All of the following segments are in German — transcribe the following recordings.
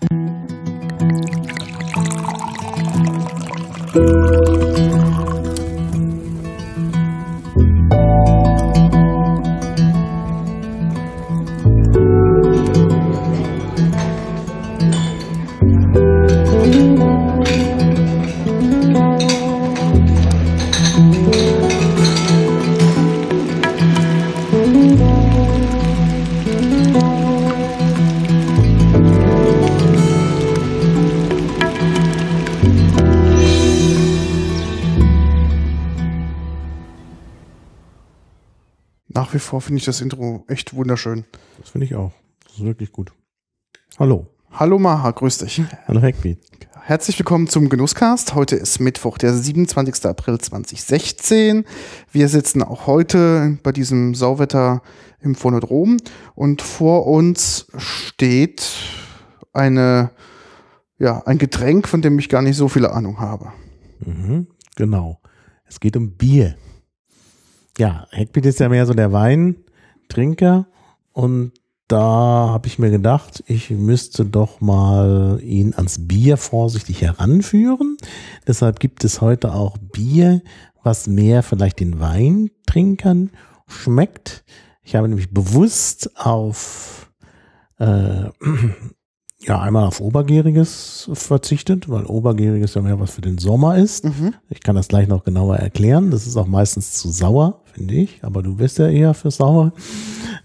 Nach wie vor finde ich das Intro echt wunderschön. Das finde ich auch. Das ist wirklich gut. Hallo. Hallo Maha, grüß dich. Hallo Hackbeat. Herzlich willkommen zum Genusscast. Heute ist Mittwoch, der 27. April 2016. Wir sitzen auch heute bei diesem Sauwetter im Phonodrom und vor uns steht eine, ja, ein Getränk, von dem ich gar nicht so viele Ahnung habe. Mhm, genau. Es geht um Bier. Ja, Hackbeat ist ja mehr so der Weintrinker und da habe ich mir gedacht, ich müsste doch mal ihn ans Bier vorsichtig heranführen. Deshalb gibt es heute auch Bier, was mehr vielleicht den Weintrinkern schmeckt. Ich habe nämlich bewusst auf äh, ja einmal auf Obergäriges verzichtet, weil Obergäriges ja mehr was für den Sommer ist. Mhm. Ich kann das gleich noch genauer erklären. Das ist auch meistens zu sauer, finde ich. Aber du bist ja eher für sauer.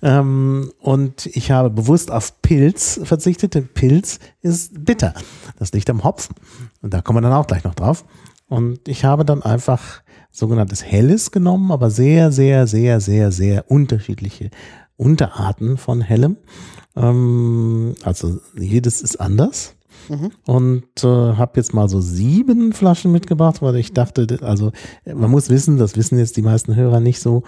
Ähm, und ich habe bewusst auf Pilz verzichtet, denn Pilz ist bitter. Das liegt am Hopfen. Und da kommen wir dann auch gleich noch drauf. Und ich habe dann einfach sogenanntes Helles genommen, aber sehr, sehr, sehr, sehr, sehr unterschiedliche Unterarten von Hellem. Ähm, also jedes ist anders. Mhm. Und äh, habe jetzt mal so sieben Flaschen mitgebracht, weil ich dachte, also man muss wissen, das wissen jetzt die meisten Hörer nicht so,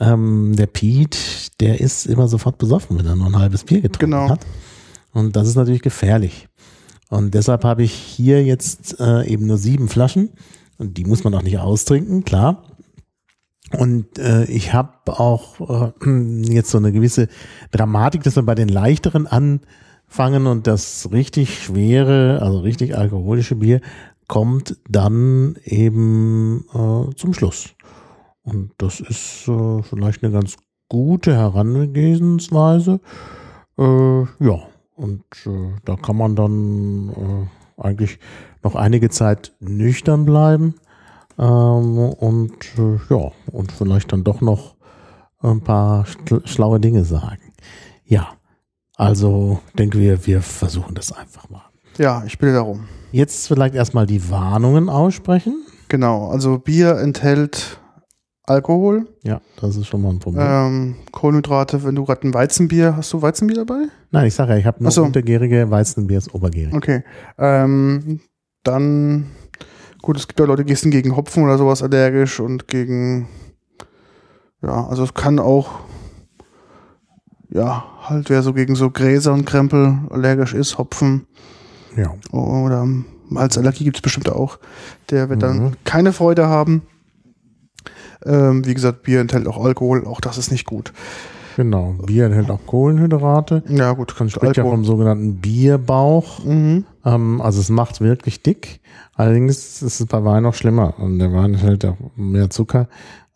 ähm, der Pete, der ist immer sofort besoffen, wenn er nur ein halbes Bier getrunken Genau. hat. Und das ist natürlich gefährlich. Und deshalb habe ich hier jetzt äh, eben nur sieben Flaschen. Und die muss man auch nicht austrinken, klar. Und äh, ich habe auch äh, jetzt so eine gewisse Dramatik, dass wir bei den leichteren anfangen und das richtig schwere, also richtig alkoholische Bier kommt dann eben äh, zum Schluss. Und das ist äh, vielleicht eine ganz gute Herangehensweise. Äh, ja, und äh, da kann man dann äh, eigentlich noch einige Zeit nüchtern bleiben. Ähm, und äh, ja, und vielleicht dann doch noch ein paar schl- schlaue Dinge sagen. Ja, also denken wir, wir versuchen das einfach mal. Ja, ich bitte darum. Jetzt vielleicht erstmal die Warnungen aussprechen. Genau, also Bier enthält Alkohol, Ja, das ist schon mal ein Problem. ähm, Kohlenhydrate, wenn du gerade ein Weizenbier, hast du Weizenbier dabei? Nein, ich sage ja, ich habe nur so. untergärige Weizenbier ist obergärig. Okay. Ähm, dann, gut, es gibt ja Leute, die sind gegen Hopfen oder sowas allergisch und gegen, ja, also es kann auch, ja, halt wer so gegen so Gräser und Krempel allergisch ist, Hopfen Ja. oder Malzallergie gibt es bestimmt auch, der wird dann Mhm. keine Freude haben. Ähm, wie gesagt, Bier enthält auch Alkohol, auch das ist nicht gut. Genau. Bier enthält auch Kohlenhydrate. Ja, gut, du Spricht ja vom sogenannten Bierbauch. Mhm. Ähm, also es macht wirklich dick. Allerdings ist es bei Wein noch schlimmer. Und der Wein enthält ja mehr Zucker.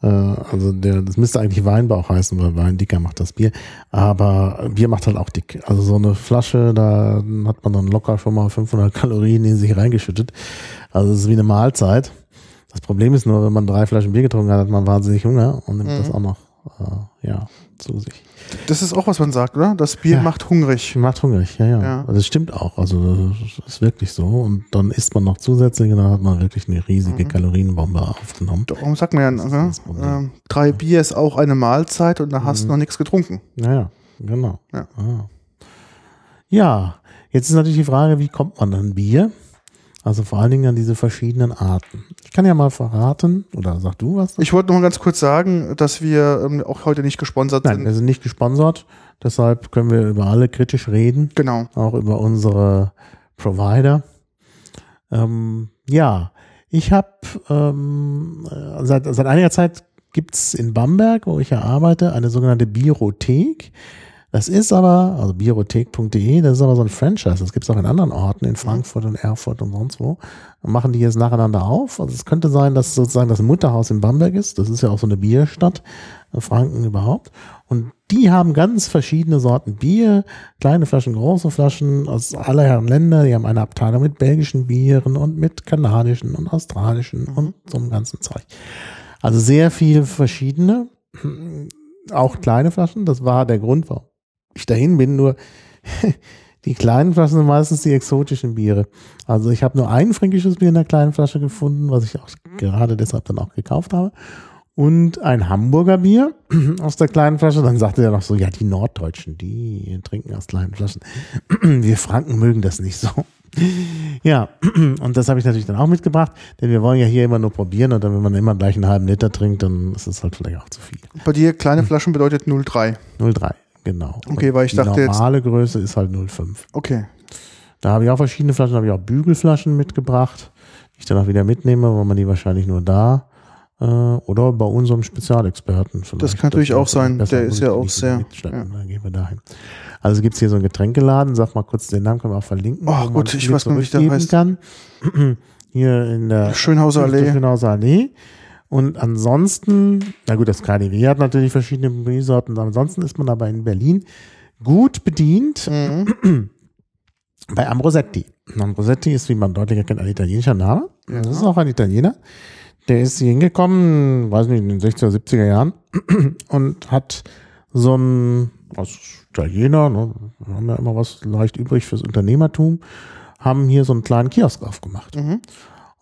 Äh, also der, das müsste eigentlich Weinbauch heißen, weil Wein dicker macht das Bier. Aber Bier macht halt auch dick. Also so eine Flasche, da hat man dann locker schon mal 500 Kalorien in sich reingeschüttet. Also es ist wie eine Mahlzeit. Das Problem ist nur, wenn man drei Flaschen Bier getrunken hat, hat man wahnsinnig Hunger und nimmt Mhm. das auch noch äh, ja, zu sich. Das ist auch, was man sagt, oder? Das Bier Ja. macht hungrig. Macht hungrig, ja, ja. Ja. Also Das stimmt auch. Also das ist wirklich so. Und dann isst man noch zusätzlich und dann hat man wirklich eine riesige Mhm. Kalorienbombe aufgenommen. Darum sagt man ja, ne? ähm, drei Bier ist auch eine Mahlzeit und da hast du Mhm. noch nichts getrunken. Ja, ja, genau. Ja. Ah. ja, jetzt ist natürlich die Frage, wie kommt man an Bier? Also vor allen Dingen an diese verschiedenen Arten. Ich kann ja mal verraten, oder sag du was? Ich wollte noch mal ganz kurz sagen, dass wir ähm, auch heute nicht gesponsert Nein, sind. wir sind nicht gesponsert. Deshalb können wir über alle kritisch reden. Genau. auch über unsere Provider. Ähm, ja, ich habe ähm, äh, seit, seit einiger Zeit gibt's in Bamberg, wo ich ja arbeite, eine sogenannte Biothek. Das ist aber, also biothek.de, das ist aber so ein Franchise. Das gibt es auch in anderen Orten, in Frankfurt und Erfurt und sonst wo. Und machen die jetzt nacheinander auf. Also es könnte sein, dass sozusagen das Mutterhaus in Bamberg ist. Das ist ja auch so eine Bierstadt, äh, Franken überhaupt. Und die haben ganz verschiedene Sorten Bier, kleine Flaschen, große Flaschen aus aller Herren Länder. Die haben eine Abteilung mit belgischen Bieren und mit kanadischen und australischen und so einem ganzen Zeug. Also sehr viel verschiedene, auch kleine Flaschen. Das war der Grund, warum ich dahin bin. Nur die kleinen Flaschen sind meistens die exotischen Biere. Also ich habe nur ein fränkisches Bier in der kleinen Flasche gefunden, was ich auch gerade deshalb dann auch gekauft habe. Und ein Hamburger Bier aus der kleinen Flasche. Dann sagte er noch so, ja, die Norddeutschen, die trinken aus kleinen Flaschen. Wir Franken mögen das nicht so. Ja, und das habe ich natürlich dann auch mitgebracht, denn wir wollen ja hier immer nur probieren und dann, wenn man immer gleich einen halben Liter trinkt, dann ist es halt vielleicht auch zu viel. Bei dir kleine Flaschen bedeutet 0,3. 0,3, genau. Okay, weil ich die dachte jetzt- normale Größe ist halt 0,5. Okay. Da habe ich auch verschiedene Flaschen, da habe ich auch Bügelflaschen mitgebracht, die ich dann auch wieder mitnehme, weil man die wahrscheinlich nur da äh, oder bei unserem Spezialexperten vielleicht. Das kann natürlich wäre auch sein, der ist ja auch sehr- mitschleppen, Dann gehen wir dahin. Also gibt es hier so einen Getränkeladen, sag mal kurz den Namen, können wir auch verlinken. Oh, gut, ich weiß gar nicht, wie der zurückgeben Kann. Hier in der Schönhauser Allee. Schönhauser Allee. Und ansonsten, na gut, das KDW hat natürlich verschiedene Biersorten, ansonsten ist man aber in Berlin gut bedient Mhm. bei Ambrosetti. Ambrosetti ist, wie man deutlich erkennt, ein italienischer Name. Ja. Das ist auch ein Italiener. Der ist hier hingekommen, weiß nicht, in den 60er, 70er Jahren und hat so ein, als Italiener, ne, wir haben ja immer was leicht übrig fürs Unternehmertum, haben hier so einen kleinen Kiosk aufgemacht. Mhm.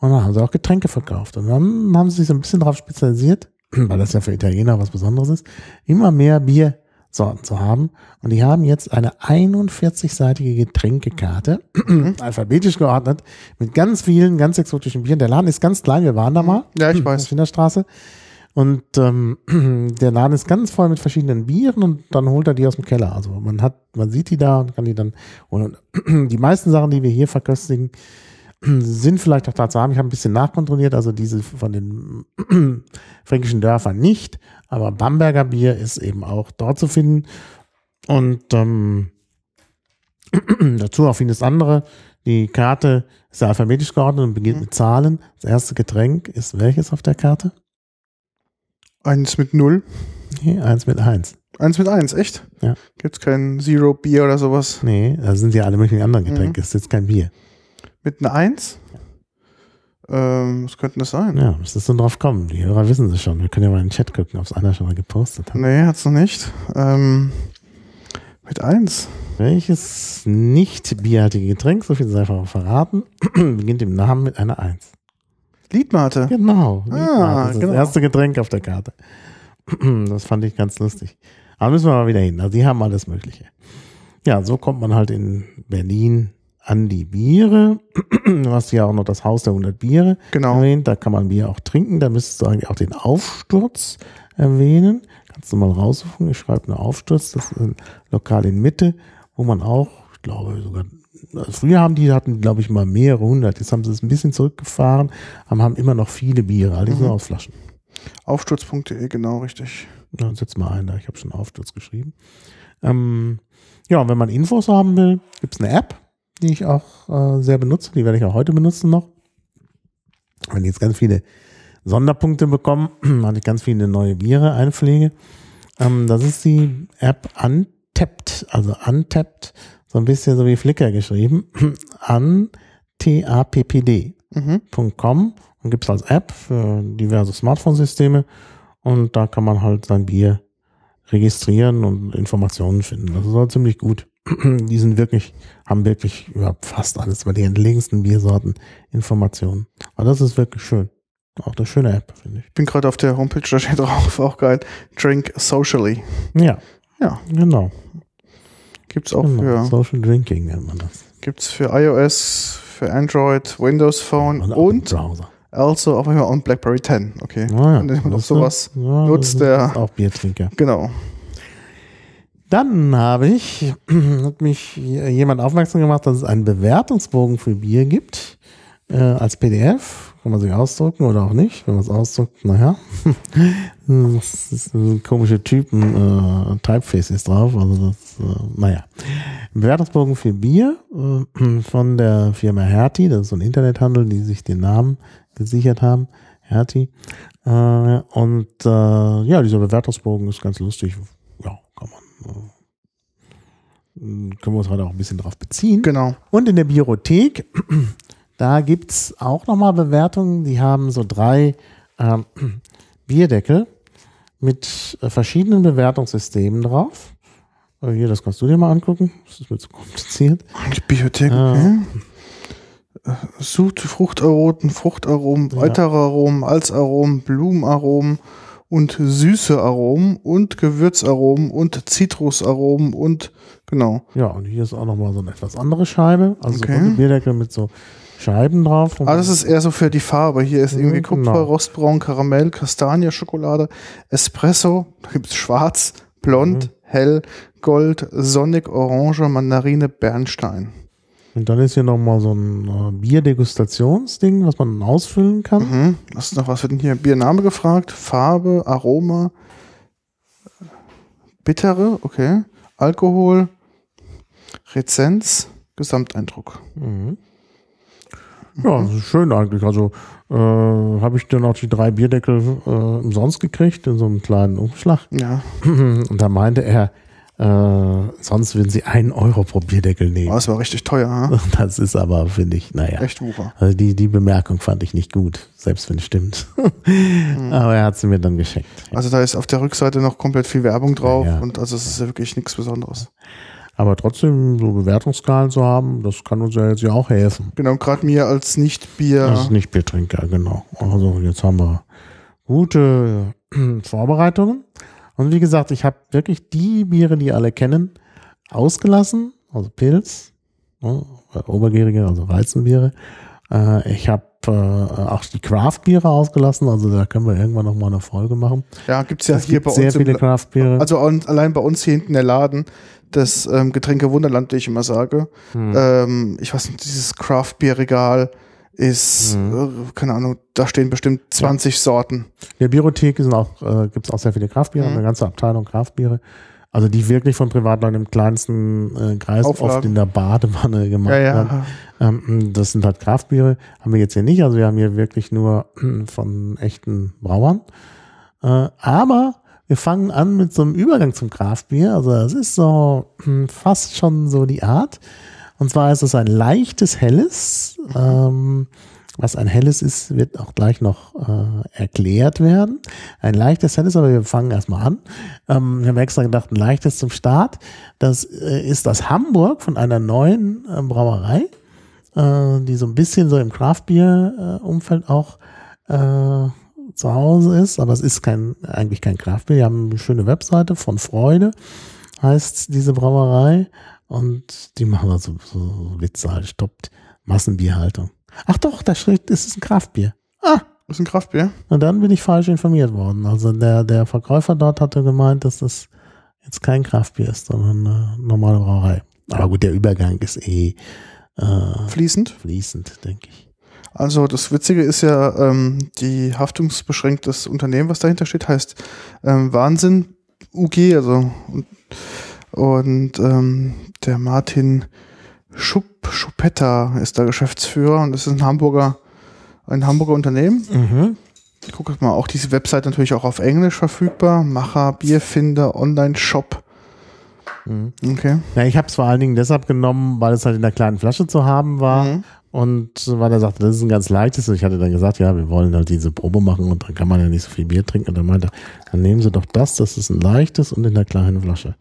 Und dann haben sie auch Getränke verkauft. Und dann haben sie sich so ein bisschen darauf spezialisiert, weil das ja für Italiener was Besonderes ist, immer mehr Biersorten zu haben. Und die haben jetzt eine 41-seitige Getränkekarte, alphabetisch geordnet, mit ganz vielen, ganz exotischen Bieren. Der Laden ist ganz klein, wir waren da mal. Ja, ich weiß. der Straße. Und ähm, der Laden ist ganz voll mit verschiedenen Bieren und dann holt er die aus dem Keller. Also man hat, man sieht die da und kann die dann holen. Und die meisten Sachen, die wir hier verköstigen, sind vielleicht auch da zu haben. Ich habe ein bisschen nachkontrolliert, also diese von den fränkischen Dörfern nicht, aber Bamberger Bier ist eben auch dort zu finden. Und ähm, dazu auch vieles andere. Die Karte ist ja alphabetisch geordnet und beginnt mit Zahlen. Das erste Getränk ist welches auf der Karte? Eins mit 0. Nee, eins mit eins. Eins mit 1, echt? Ja. Gibt's kein Zero Bier oder sowas? Nee, da sind ja alle möglichen anderen Getränke. Mhm. Es ist jetzt kein Bier. Mit einer 1? Ähm, was könnte das sein? Ja, was ist denn drauf kommen? Die Hörer wissen es schon. Wir können ja mal in den Chat gucken, ob es einer schon mal gepostet hat. Nee, hat's noch nicht. Ähm, mit 1. Welches nicht bierhaltige Getränk, so viel sei einfach verraten, beginnt im Namen mit einer Eins. Liedmate. Genau. Ah, Liedmate ist genau. Das erste Getränk auf der Karte. Das fand ich ganz lustig. Aber müssen wir mal wieder hin. Also die haben alles Mögliche. Ja, so kommt man halt in Berlin an die Biere. Du hast ja auch noch das Haus der 100 Biere Genau. erwähnt. Da kann man Bier auch trinken. Da müsstest du eigentlich auch den Aufsturz erwähnen. Kannst du mal raussuchen. Ich schreibe nur Aufsturz. Das ist ein Lokal in Mitte, wo man auch, ich glaube sogar, also früher haben die, hatten glaube ich mal mehrere hundert. Jetzt haben sie es ein bisschen zurückgefahren, aber haben immer noch viele Biere. All die sind Mhm. aus Flaschen. Aufsturz.de, genau, richtig. Ja, setz mal ein da. Ich habe schon Aufsturz geschrieben. Ähm, ja, wenn man Infos haben will, gibt es eine App, die ich auch äh, sehr benutze. Die werde ich auch heute benutzen noch. Wenn ich jetzt ganz viele Sonderpunkte bekommen, weil ich ganz viele neue Biere einpflege. Ähm, das ist die App Untapped, also Untapped, so ein bisschen so wie Flickr geschrieben. An T-A-P-P-D Mhm. und gibt es als App für diverse Smartphone-Systeme und da kann man halt sein Bier registrieren und Informationen finden. Das ist auch ziemlich gut. Die sind wirklich, haben wirklich über fast alles, bei den entlegensten Biersorten Informationen. Aber das ist wirklich schön. Auch eine schöne App, finde ich. Ich bin gerade auf der Homepage, da steht drauf, auch geil. Drink socially. Ja, Ja, genau. gibt's auch genau. für, Social Drinking nennt man das. gibt's für iOS, für Android, Windows Phone im und Browser. also auf Fall on BlackBerry 10. Okay. Wenn jemand auf weißt du? sowas Ja, nutzt, der- auch Biertrinker. Genau. Dann habe ich, hat mich jemand aufmerksam gemacht, dass es einen Bewertungsbogen für Bier gibt, äh, als PDF. kann man sich ausdrucken oder auch nicht. Wenn man es ausdruckt, naja. das ist ein komische Typen, äh, Typeface ist drauf. Also das, äh, naja. Bewertungsbogen für Bier äh, von der Firma Hertie, das ist so ein Internethandel, die sich den Namen gesichert haben. Hertie. Äh, und äh, ja, dieser Bewertungsbogen ist ganz lustig. Ja, kann man. Äh, können wir uns heute auch ein bisschen drauf beziehen. Genau. Und in der Biothek, da gibt's auch nochmal Bewertungen. Die haben so drei ähm, Bierdeckel mit äh, verschiedenen Bewertungssystemen drauf. Äh, Hier, das kannst du dir mal angucken. Das ist mir zu kompliziert. Die Bibliothek, okay. Äh, Sud, Fruchtaromen, Fruchtaromen, Ja. weitere Aromen, Alzaromen, Blumenaromen und süße Aromen und Gewürzaromen und Zitrusaromen und genau. Ja, und hier ist auch nochmal so eine etwas andere Scheibe. Also Okay. so Bierdeckel mit so Scheiben drauf. Ah, das ist eher so für die Farbe. Hier ist irgendwie Mhm, Kupfer, genau. Rostbraun, Karamell, Kastanie, Schokolade, Espresso, da gibt's Schwarz, Blond, Mhm. Hell, Gold, Sonnig, Orange, Mandarine, Bernstein. Und dann ist hier nochmal so ein äh, Bierdegustationsding, was man ausfüllen kann. Mhm. Was ist noch, was wird denn hier? Biername gefragt, Farbe, Aroma, Bittere, okay, Alkohol, Rezenz, Gesamteindruck. Mhm. Ja, das ist schön eigentlich. Also äh, habe ich dann auch die drei Bierdeckel äh, umsonst gekriegt in so einem kleinen Umschlag. Ja, Und da meinte er, äh, sonst würden sie einen Euro pro Bierdeckel oh, nehmen. das war richtig teuer, ha? Das ist aber, finde ich, naja. echt Wucher. Also die, die Bemerkung fand ich nicht gut, selbst wenn es stimmt. Mhm. aber er hat sie mir dann geschenkt. Also da ist auf der Rückseite noch komplett viel Werbung drauf Ja, ja. und also es ist ja wirklich nichts Besonderes. Aber trotzdem so Bewertungsskalen zu haben, das kann uns ja jetzt ja auch helfen. Genau, gerade mir als Nicht-Bier. Das ist nicht Biertrinker, genau. Also jetzt haben wir gute Vorbereitungen. Und wie gesagt, ich habe wirklich die Biere, die alle kennen, ausgelassen. Also Pilz, ne, Obergärige, also Weizenbiere. Äh, ich habe äh, auch die Craft-Biere ausgelassen. Also da können wir irgendwann noch mal eine Folge machen. Ja, gibt's ja es hier gibt bei sehr uns. viele Im, Craft-Biere. also allein bei uns hier hinten der Laden, das ähm, Getränke Wunderland, wie ich immer sage. Hm. Ähm, ich weiß nicht, dieses Craft-Bier-Regal ist, Mhm. äh, keine Ahnung, da stehen bestimmt 20 Sorten. In der Biothek sind auch, äh, gibt es auch sehr viele Kraftbiere, Mhm. eine ganze Abteilung Kraftbiere. Also die wirklich von Privatleuten im kleinsten äh, Kreis Auflagen. oft in der Badewanne gemacht Ja, werden. ja. Ähm, das sind halt Kraftbiere. Haben wir jetzt hier nicht. Also wir haben hier wirklich nur von echten Brauern. Äh, aber wir fangen an mit so einem Übergang zum Kraftbier. Also das ist so hm, fast schon so die Art. Und zwar ist es ein leichtes Helles. Ähm, was ein Helles ist, wird auch gleich noch äh, erklärt werden. Ein leichtes Helles, aber wir fangen erstmal an. Ähm, wir haben extra gedacht, ein leichtes zum Start. Das äh, ist das Hamburg von einer neuen äh, Brauerei, äh, die so ein bisschen so im Craftbier-Umfeld auch äh, zu Hause ist. Aber es ist kein, eigentlich kein Craftbier. Die haben eine schöne Webseite von Freude, heißt diese Brauerei. Und die machen also so Witze halt, stoppt Massenbierhaltung. Ach doch, da steht, es ist ein Kraftbier. Ah, ist ein Kraftbier. und dann bin ich falsch informiert worden. Also der, der Verkäufer dort hatte gemeint, dass das jetzt kein Kraftbier ist, sondern eine normale Brauerei. Aber gut, der Übergang ist eh äh, Fließend. fließend, denke ich. Also das Witzige ist ja, ähm, die haftungsbeschränktes Unternehmen, was dahinter steht, heißt ähm, Wahnsinn UG, also und, und ähm, der Martin Schupp, Schuppetta ist da Geschäftsführer und das ist ein Hamburger, ein Hamburger Unternehmen. Mhm. Ich gucke mal, auch diese Website natürlich auch auf Englisch verfügbar. Macher, Bierfinder, Online-Shop. Mhm. Okay. Ja, ich habe es vor allen Dingen deshalb genommen, weil es halt in der kleinen Flasche zu haben war. Mhm. Und weil er sagte, das ist ein ganz leichtes. Und ich hatte dann gesagt, ja, wir wollen halt diese Probe machen und dann kann man ja nicht so viel Bier trinken. Und dann meinte er, dann nehmen Sie doch das, das ist ein leichtes und in der kleinen Flasche.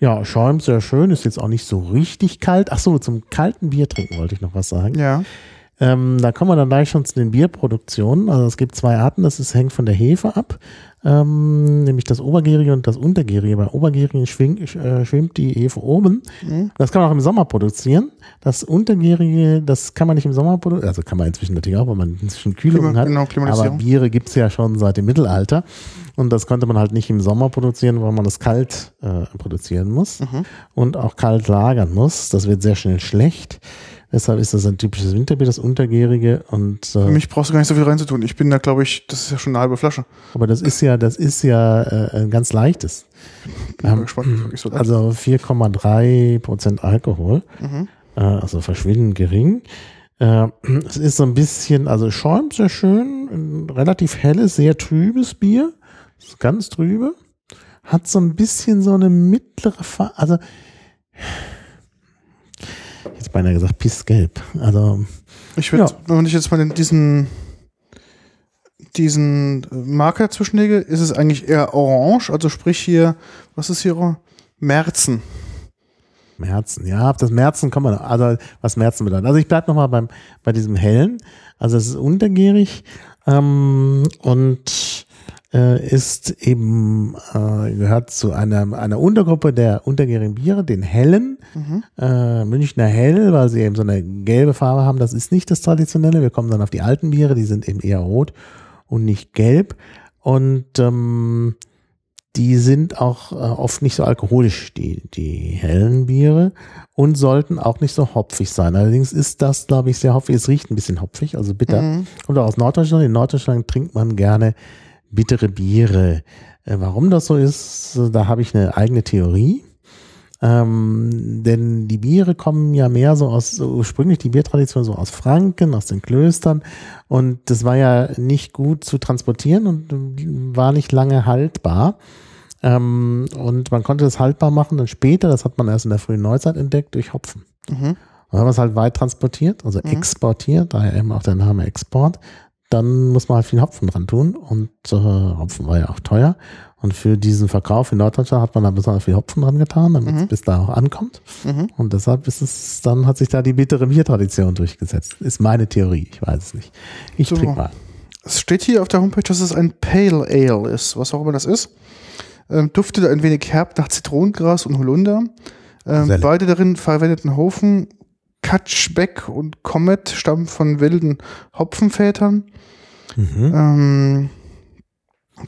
Ja, schäumt sehr schön, ist jetzt auch nicht so richtig kalt. Ach so, zum kalten Bier trinken wollte ich noch was sagen. Ja. Ähm, da kommen wir dann gleich schon zu den Bierproduktionen. Also es gibt zwei Arten, das ist, hängt von der Hefe ab, ähm, nämlich das Obergärige und das Untergärige. Bei Obergärigen schwing, äh, schwimmt die Hefe oben. Mhm. Das kann man auch im Sommer produzieren. Das Untergärige, das kann man nicht im Sommer produzieren, also kann man inzwischen natürlich auch, weil man inzwischen Kühlung hat. genau, Aber. Biere gibt's ja schon seit dem Mittelalter. Und das konnte man halt nicht im Sommer produzieren, weil man das kalt äh, produzieren muss Mhm. und auch kalt lagern muss. Das wird sehr schnell schlecht. Deshalb ist das ein typisches Winterbier, das Untergärige. Und, Für äh, mich brauchst du gar nicht so viel reinzutun. Ich bin da, glaube ich, das ist ja schon eine halbe Flasche. aber das ist ja, das ist ja äh, ein ganz leichtes. Bin Ähm, gespannt, so leicht. Also 4,3 Prozent Alkohol. Mhm. äh, also verschwindend gering. Äh, es ist so ein bisschen, also schäumt sehr schön, ein relativ helles, sehr trübes Bier. Ist ganz trübe. Hat so ein bisschen so eine mittlere, Fa also jetzt beinahe gesagt pissgelb. Also Ich würde, Ja. wenn ich jetzt mal diesen, diesen Marker dazwischenlege, ist es eigentlich eher orange, also sprich hier, was ist hier? Merzen. Merzen, ja, auf das Merzen kommen wir noch. Also, was Merzen bedeutet. Also, ich bleibe nochmal beim, bei diesem hellen. Also, es ist untergärig ähm, und äh, ist eben, äh, gehört zu einer, einer Untergruppe der untergärigen Biere, den hellen. Mhm. Äh, Münchner Hell, weil sie eben so eine gelbe Farbe haben. Das ist nicht das Traditionelle. Wir kommen dann auf die alten Biere, die sind eben eher rot und nicht gelb. Und ähm, die sind auch äh, oft nicht so alkoholisch, die, die hellen Biere, und sollten auch nicht so hopfig sein. Allerdings ist das, glaube ich, sehr hopfig. Es riecht ein bisschen hopfig, also bitter. Mhm. Auch aus Norddeutschland. In Norddeutschland trinkt man gerne bittere Biere. Äh, warum das so ist, da habe ich eine eigene Theorie. Ähm, denn die Biere kommen ja mehr so aus, so ursprünglich die Biertradition so aus Franken, aus den Klöstern. Und das war ja nicht gut zu transportieren und äh, war nicht lange haltbar. Ähm, und man konnte das haltbar machen dann später, das hat man erst in der frühen Neuzeit entdeckt, durch Hopfen. Mhm. Und wenn man es halt weit transportiert, also Mhm. exportiert, daher eben auch der Name Export, dann muss man halt viel Hopfen dran tun. Und äh, Hopfen war ja auch teuer. Und für diesen Verkauf in Norddeutschland hat man da besonders viel Hopfen dran getan, damit es Mhm. bis da auch ankommt. Mhm. Und deshalb ist es, dann hat sich da die bittere Biertradition durchgesetzt. Ist meine Theorie, ich weiß es nicht. Ich So. trinke mal. Es steht hier auf der Homepage, dass es ein Pale Ale ist, was auch immer das ist. Ähm, duftet ein wenig herb nach Zitronengras und Holunder. Ähm, beide darin verwendeten Hofen, Katschbeck und Comet, stammen von wilden Hopfenvätern. Mhm. Ähm,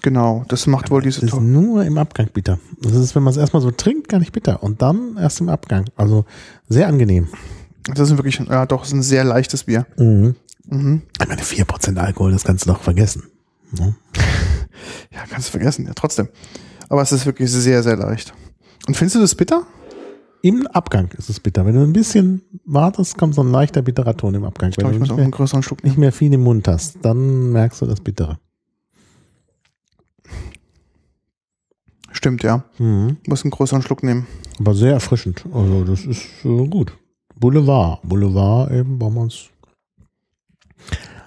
genau, das macht wohl Das diese ist to nur im Abgang bitter. Das ist, wenn man es erstmal so trinkt, gar nicht bitter. Und dann erst im Abgang. Also sehr angenehm. Das ist wirklich, ja doch, ist ein sehr leichtes Bier. Mhm. Mhm. Ich meine, 4% Alkohol, das kannst du doch vergessen. Ne? Ja, kannst du vergessen, ja, trotzdem. Aber es ist wirklich sehr, sehr leicht. Und findest du das bitter? Im Abgang ist es bitter. Wenn du ein bisschen wartest, kommt so ein leichter bitterer Ton im Abgang. Ich glaube, Wenn ich du muss nicht auch mehr, einen größeren Schluck nicht nehmen. mehr viel im Mund hast, dann merkst du das Bittere. Stimmt, ja. Mhm. Muss einen größeren Schluck nehmen. Aber sehr erfrischend. Also das ist äh, gut. Boulevard. Boulevard eben, weil man es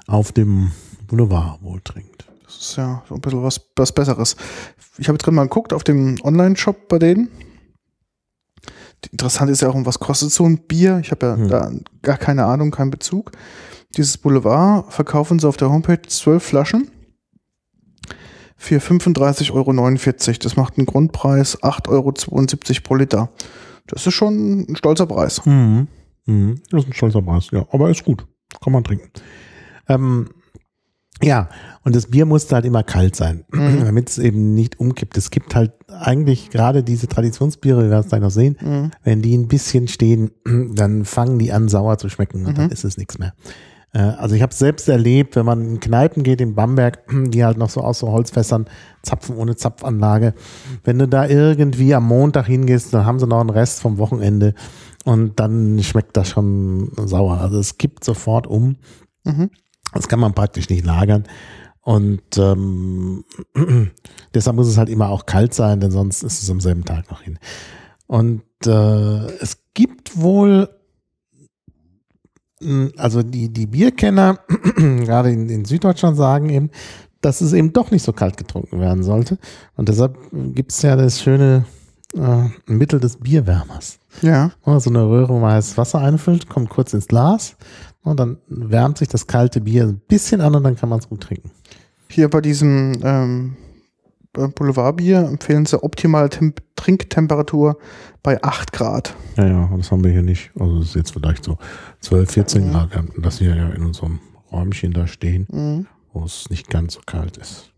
auf dem Boulevard wohl trinkt. Das ist ja so ein bisschen was, was Besseres. Ich habe jetzt gerade mal geguckt auf dem Online-Shop bei denen. Interessant ist ja auch, um was kostet so ein Bier. Ich habe ja Hm. da gar keine Ahnung, keinen Bezug. Dieses Boulevard verkaufen sie auf der Homepage zwölf Flaschen für 35,49 Euro. Das macht einen Grundpreis 8,72 Euro pro Liter. Das ist schon ein stolzer Preis. Mhm. Mhm. Das ist ein stolzer Preis, ja. Aber ist gut. Kann man trinken. Ähm, ja, und das Bier muss halt immer kalt sein, Mhm. damit es eben nicht umkippt. Es gibt halt eigentlich gerade diese Traditionsbiere, wir werden es gleich noch sehen, Mhm. wenn die ein bisschen stehen, dann fangen die an sauer zu schmecken und dann Mhm. ist es nichts mehr. Äh, Also ich habe selbst erlebt, wenn man in Kneipen geht in Bamberg, die halt noch so aus so Holzfässern zapfen ohne Zapfanlage. Wenn du da irgendwie am Montag hingehst, dann haben sie noch einen Rest vom Wochenende und dann schmeckt das schon sauer. Also es kippt sofort um. Mhm. Das kann man praktisch nicht lagern. Und ähm, deshalb muss es halt immer auch kalt sein, denn sonst ist es am selben Tag noch hin. Und äh, es gibt wohl, mh, also die, die Bierkenner, gerade in, in Süddeutschland sagen eben, dass es eben doch nicht so kalt getrunken werden sollte. Und deshalb gibt es ja das schöne äh, Mittel des Bierwärmers. Ja. Ja, So eine Röhre, wo man heißes Wasser einfüllt, kommt kurz ins Glas und dann wärmt sich das kalte Bier ein bisschen an und dann kann man es gut trinken. Hier bei diesem ähm, bei Boulevardbier empfehlen sie optimale Temp Trinktemperatur bei 8 Grad. Ja, ja, das haben wir hier nicht. Also es ist jetzt vielleicht so 12, 14 Mhm. Grad. Wir hatten das hier ja in unserem Räumchen da stehen, Mhm. wo es nicht ganz so kalt ist.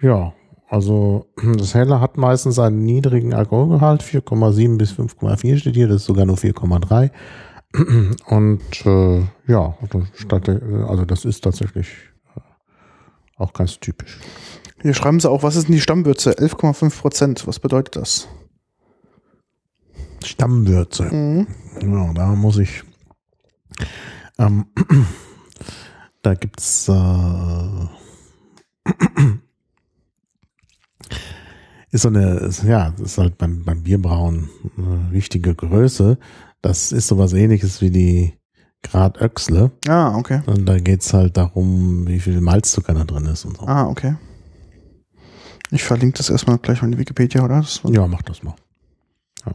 Ja, also das Helle hat meistens einen niedrigen Alkoholgehalt, 4,7 bis 5,4 steht hier, das ist sogar nur 4,3. Und äh, ja, also das ist tatsächlich äh, auch ganz typisch. Hier schreiben sie auch, was ist denn die Stammwürze? 11,5 Prozent. Was bedeutet das? Stammwürze. Mhm. Ja, da muss ich. Ähm, da gibt's äh, ist so eine, ja, das ist halt beim, beim Bierbrauen eine richtige Größe. Das ist sowas ähnliches wie die Grad Öxle. Ah, okay. Und da geht's halt darum, wie viel Malzzucker da drin ist und so. Ah, okay. Ich verlinke das erstmal gleich mal in die Wikipedia, oder? ja, mach das mal. Ja.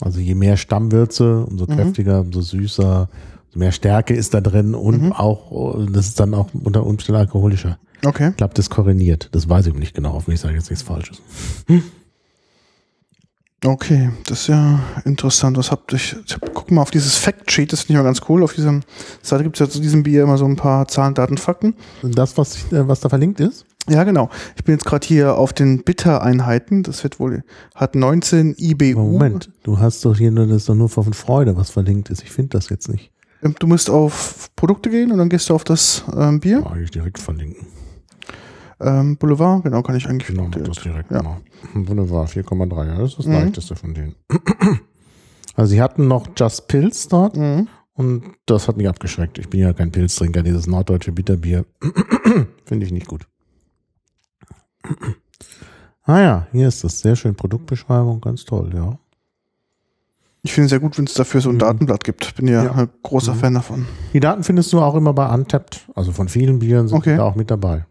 Also je mehr Stammwürze, umso mhm. kräftiger, umso süßer, umso mehr Stärke ist da drin und mhm. auch, das ist dann auch unter Umständen alkoholischer. Okay. Ich glaube, das korreliert. Das weiß ich nicht genau. Hoffentlich sage ich jetzt nichts Falsches. Hm. Okay, das ist ja interessant. Was habt ihr? Ich, ich hab, guck mal auf dieses Factsheet, das finde ich mal ganz cool. Auf dieser Seite gibt es ja zu diesem Bier immer so ein paar Zahlen, Daten, Fakten. Das, was, ich, äh, was da verlinkt ist? Ja, genau. Ich bin jetzt gerade hier auf den Bitter-Einheiten. Das wird wohl, hat 19 IBU. Moment, du hast doch hier nur, das ist doch nur von Freude, was verlinkt ist. Ich finde das jetzt nicht. Ähm, du musst auf Produkte gehen und dann gehst du auf das ähm, Bier. Ja, eigentlich direkt verlinken. Ähm, Boulevard, genau, kann ich eigentlich. Genau, direkt. das direkt. Ja. Genau. Boulevard 4,3, ja, das ist das mhm. leichteste von denen. Also sie hatten noch Just Pilz dort mhm. und das hat mich abgeschreckt. Ich bin ja kein Pilztrinker, dieses norddeutsche Bitterbier finde ich nicht gut. ah ja, hier ist das sehr schön Produktbeschreibung, ganz toll, ja. Ich finde es sehr gut, wenn es dafür so ein mhm. Datenblatt gibt. Bin ja, ja. ein großer mhm. Fan davon. Die Daten findest du auch immer bei Untapped, also von vielen Bieren sind okay. da auch mit dabei.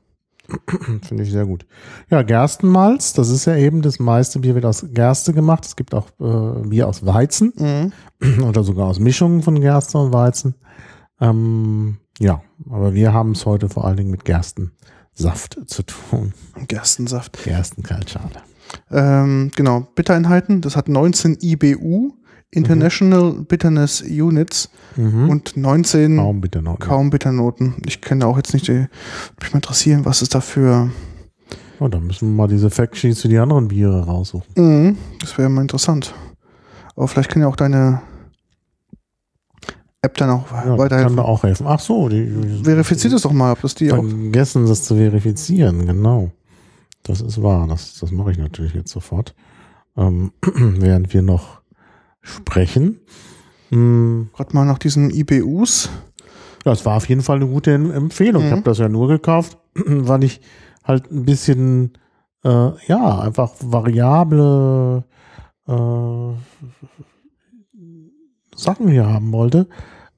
Finde ich sehr gut. Ja, Gerstenmalz, das ist ja eben, das meiste Bier wird aus Gerste gemacht. Es gibt auch äh, Bier aus Weizen mhm. oder sogar aus Mischungen von Gerste und Weizen. Ähm, ja, aber wir haben es heute vor allen Dingen mit Gerstensaft zu tun. Gerstensaft. Gerstenkaltschale. Ähm, genau, Bittereinheiten, das hat 19 IBU. International mhm. Bitterness Units mhm. und 19 kaum Bitternoten. Kaum Bitternoten. Ich kenne auch jetzt nicht, die, mich mal interessieren, was ist dafür. Oh, dann müssen wir mal diese Factsheets für die anderen Biere raussuchen. Mhm, das wäre mal interessant. Aber vielleicht kann ja auch deine App dann auch ja, weiterhelfen. Kann da auch helfen. Ach so, die, verifiziert es doch mal, ob das die vergessen, auch. Vergessen, das zu verifizieren, genau. Das ist wahr. Das, das mache ich natürlich jetzt sofort. Ähm, während wir noch sprechen. Hm. Gerade mal nach diesen IBUs. Das war auf jeden Fall eine gute Empfehlung. Mhm. Ich habe das ja nur gekauft, weil ich halt ein bisschen, äh, ja, einfach variable äh, Sachen hier haben wollte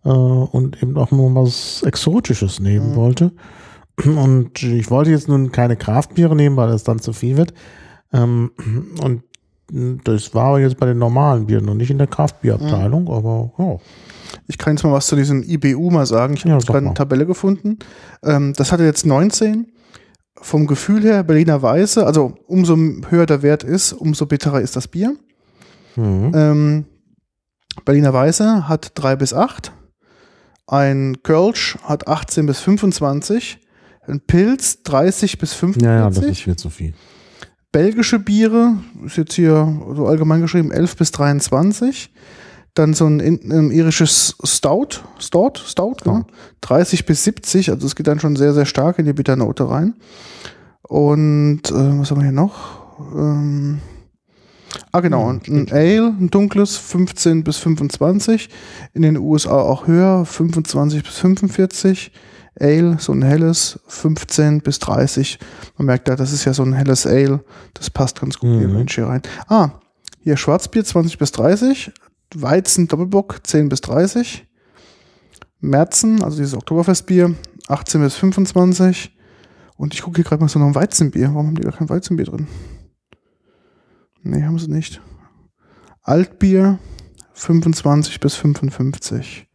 äh, und eben auch nur was Exotisches nehmen mhm. wollte. Und ich wollte jetzt nun keine Kraftbiere nehmen, weil es dann zu viel wird. Ähm, und das war jetzt bei den normalen Bieren noch nicht in der Kraftbierabteilung, mhm. aber ja. Ich kann jetzt mal was zu diesem IBU mal sagen. Ich habe ja, gerade eine Tabelle gefunden. Ähm, das hatte jetzt 19. Vom Gefühl her Berliner Weiße, also umso höher der Wert ist, umso bitterer ist das Bier. Mhm. Ähm, Berliner Weiße hat 3 bis 8. Ein Kölsch hat 18 bis 25. Ein Pilz 30 bis 45. Ja, ja, das ist viel zu viel belgische Biere, ist jetzt hier so allgemein geschrieben, 11 bis 23. Dann so ein, ein irisches Stout, Stout, Stout, ja. Ne? 30 bis 70, also es geht dann schon sehr, sehr stark in die Bitternote rein. Und äh, was haben wir hier noch? Ähm, ah, genau, hm, ein Ale, ein dunkles, 15 bis 25. In den USA auch höher, 25 bis 45. Ale, so ein helles, 15 bis 30. Man merkt da, das ist ja so ein helles Ale. Das passt ganz gut mhm. hier rein. Ah, hier Schwarzbier 20 bis 30. Weizen Doppelbock 10 bis 30. Merzen, also dieses Oktoberfestbier, 18 bis 25. Und ich gucke hier gerade mal so noch ein Weizenbier. Warum haben die da kein Weizenbier drin? Nee, haben sie nicht. Altbier 25 bis 55.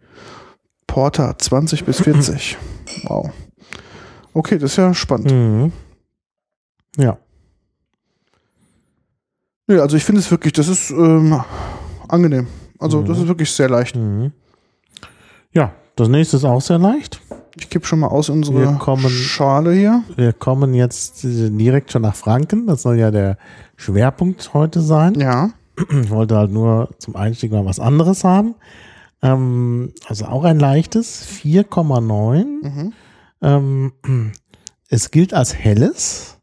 Porter 20 bis 40. Wow. Okay, das ist ja spannend. Mhm. Ja. Nee, also ich finde es wirklich, das ist ähm, angenehm. Also mhm. das ist wirklich sehr leicht. Mhm. Ja, das nächste ist auch sehr leicht. Ich gebe schon mal aus unsere kommen, Schale hier. Wir kommen jetzt direkt schon nach Franken. Das soll ja der Schwerpunkt heute sein. Ja. Ich wollte halt nur zum Einstieg mal was anderes haben. Ähm, also auch ein leichtes, 4,9. Mhm. Ähm, es gilt als helles.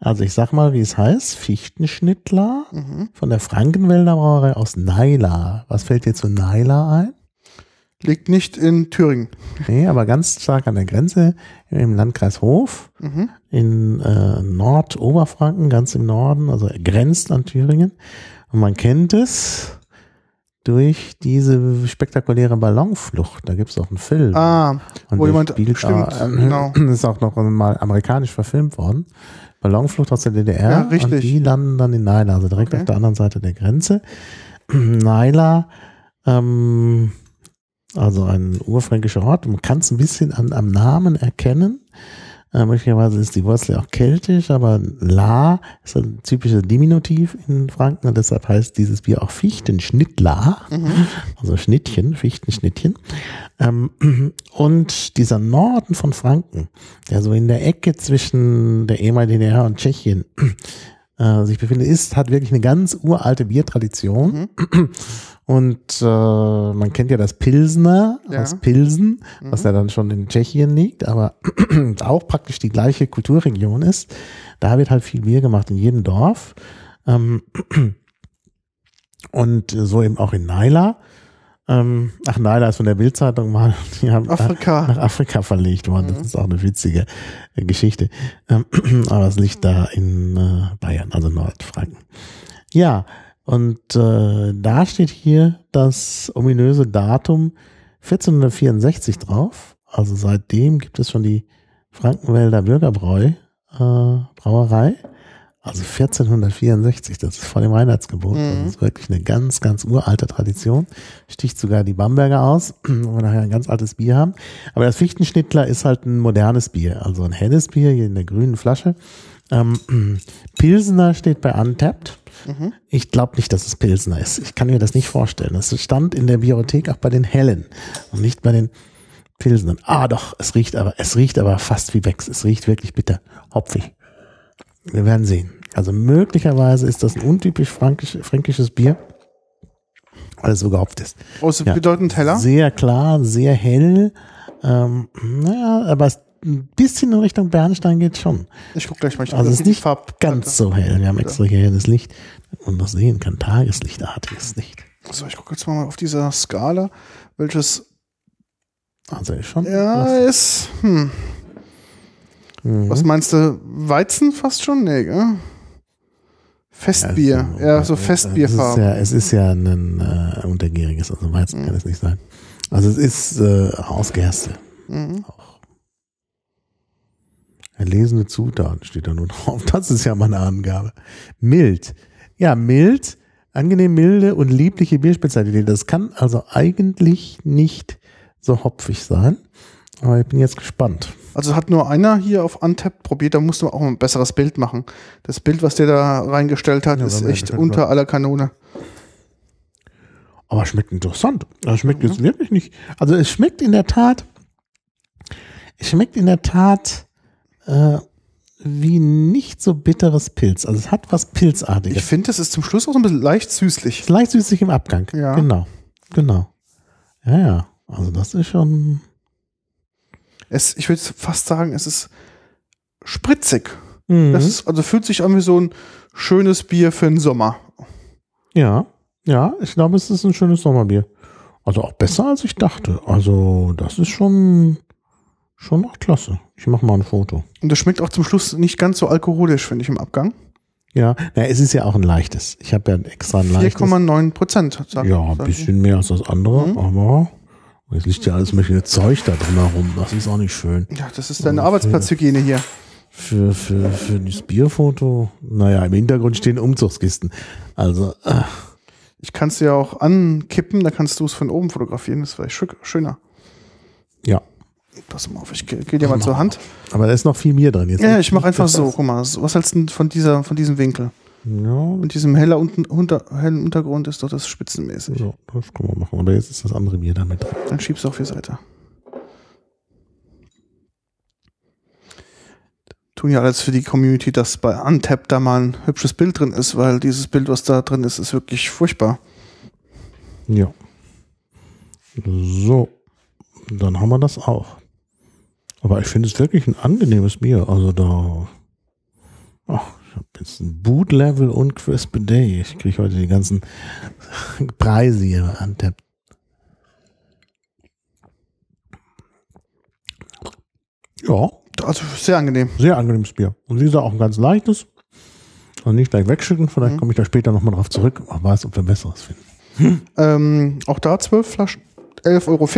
Also ich sag mal, wie es heißt, Fichtenschnittler Mhm. von der Frankenwälder Brauerei aus Naila. Was fällt dir zu Naila ein? Liegt nicht in Thüringen. Nee, aber ganz stark an der Grenze im Landkreis Hof Mhm. in äh, Nordoberfranken, ganz im Norden, also er grenzt an Thüringen. Und man kennt es durch diese spektakuläre Ballonflucht. Da gibt es auch einen Film. Ah, Und wo jemand, spielt stimmt, äh, genau. ist auch noch mal amerikanisch verfilmt worden. Ballonflucht aus der DDR. Ja, richtig. Und die landen dann in Naila, also direkt Okay. auf der anderen Seite der Grenze. Naila, ähm, also ein urfränkischer Ort. Man kann es ein bisschen an, am Namen erkennen. Äh, möglicherweise ist die Wurzel auch keltisch, aber La ist ein typischer Diminutiv in Franken und deshalb heißt dieses Bier auch Fichtenschnittler. Also Schnittchen, Fichtenschnittchen. Ähm, und dieser Norden von Franken, der so in der Ecke zwischen der ehemaligen DDR und Tschechien äh, sich befindet, ist, hat wirklich eine ganz uralte Biertradition. Und äh, man kennt ja das Pilsner Ja. aus Pilsen, was ja dann schon in Tschechien liegt, aber auch praktisch die gleiche Kulturregion ist. Da wird halt viel Bier gemacht in jedem Dorf. Ähm, und so eben auch in Naila. Ähm, ach, Naila ist von der Bildzeitung mal die haben, Afrika. nach Afrika verlegt worden. Das ist auch eine witzige äh, Geschichte. Ähm, aber es liegt da in äh, Bayern, also Nordfranken. Ja, und äh, da steht hier das ominöse Datum 1464 drauf. Also seitdem gibt es schon die Frankenwälder Bürgerbräu äh, Brauerei. Also 1464, das ist vor dem Reinheitsgebot. Das ist wirklich eine ganz, ganz uralte Tradition. Sticht sogar die Bamberger aus, wo wir nachher ein ganz altes Bier haben. Aber das Fichtenschnittler ist halt ein modernes Bier, also ein helles Bier hier in der grünen Flasche. Ähm, Pilsener steht bei Untapped. Ich glaube nicht, dass es Pilsner ist. Ich kann mir das nicht vorstellen. Es stand in der Biothek auch bei den Hellen und nicht bei den Pilsnern. Ah, doch, es riecht aber, es riecht aber fast wie Becks. Es riecht wirklich bitter, hopfig. Wir werden sehen. Also möglicherweise ist das ein untypisch frankisch, fränkisches Bier, weil es so gehopft ist. Aus Ja. bedeutend heller. Sehr klar, sehr hell. Ähm, naja, aber es ein bisschen in Richtung Bernstein geht schon. Ich guck gleich mal. Ich Also es ist nicht Farb- ganz so hell. Wir haben extra hier helles Licht und noch sehen kann, tageslichtartiges Licht. So, ich gucke jetzt mal auf dieser Skala, welches Also ist schon. ja ist. Hm. Mhm. Was meinst du? Weizen fast schon? Nee, gell? Festbier. Ja, so Es ist Festbierfarben. ja, es ist ja ein äh, untergäriges, also Weizen kann es nicht sein. Also es ist äh, aus Gerste. Mhm. Erlesene Zutaten steht da nur drauf. Das ist ja mal eine Angabe. Mild. Ja, mild, angenehm milde und liebliche Bierspezialität. Das kann also eigentlich nicht so hopfig sein. Aber ich bin jetzt gespannt. Also hat nur einer hier auf Untapped probiert, da musste man auch ein besseres Bild machen. Das Bild, was der da reingestellt hat, Ja, ist echt das- unter aller Kanone. Aber schmeckt interessant. Es schmeckt jetzt wirklich nicht. Also es schmeckt in der Tat, es schmeckt in der Tat äh, wie nicht so bitteres Pilz. Also es hat was Pilzartiges. Ich finde, es ist zum Schluss auch so ein bisschen leicht süßlich. ist leicht süßlich im Abgang. Ja. Genau. Genau. Ja, ja. Also das ist schon. Es, ich würde fast sagen, es ist spritzig. Mhm. Das ist, also fühlt sich an wie so ein schönes Bier für den Sommer. ja. Ja, ich glaube, es ist ein schönes Sommerbier. Also auch besser als ich dachte. Also das ist schon schon noch klasse. Ich mache mal ein Foto. Und das schmeckt auch zum Schluss nicht ganz so alkoholisch, finde ich, im Abgang. Ja, na, es ist ja auch ein leichtes. Ich habe ja extra ein leichtes. 4,9 Prozent. sag- Ja, ein bisschen mehr als das andere, Mhm. aber jetzt liegt ja alles mögliche Zeug da drin herum. Das ist auch nicht schön. ich. Ja, das ist deine Arbeitsplatzhygiene hier. Für, für, für das Bierfoto, naja, im Hintergrund stehen Umzugskisten. Also, äh, Ich kann es dir auch ankippen, da kannst du es von oben fotografieren. Das wäre schö- schöner. ja. Pass mal auf, ich gehe geh dir mal zur Hand. Aber da ist noch viel mehr drin. Jetzt Ja, ich mache einfach so. Guck mal, was hältst du denn von, dieser, von diesem Winkel? Ja, Mit diesem heller unten, unter, hellen Untergrund ist doch das spitzenmäßig. so, das können wir machen. Aber jetzt ist das andere Bier damit drin. Dann schiebst du auf die Seite. Tun ja alles für die Community, dass bei Untap da mal ein hübsches Bild drin ist, weil dieses Bild, was da drin ist, ist wirklich furchtbar. Ja. So, dann haben wir das auch. Aber ich finde es wirklich ein angenehmes Bier. Also da. Ach, ich habe jetzt ein Boot Level und Crisp Day. Ich kriege heute die ganzen Preise hier antappt. Ja, Also sehr angenehm. sehr angenehmes Bier. Und wie gesagt, auch ein ganz leichtes. Also nicht gleich wegschütten, vielleicht komme ich da später nochmal drauf zurück. Wer weiß, ob wir besseres finden. Ähm, auch da 12 Flaschen, 11,40 Euro.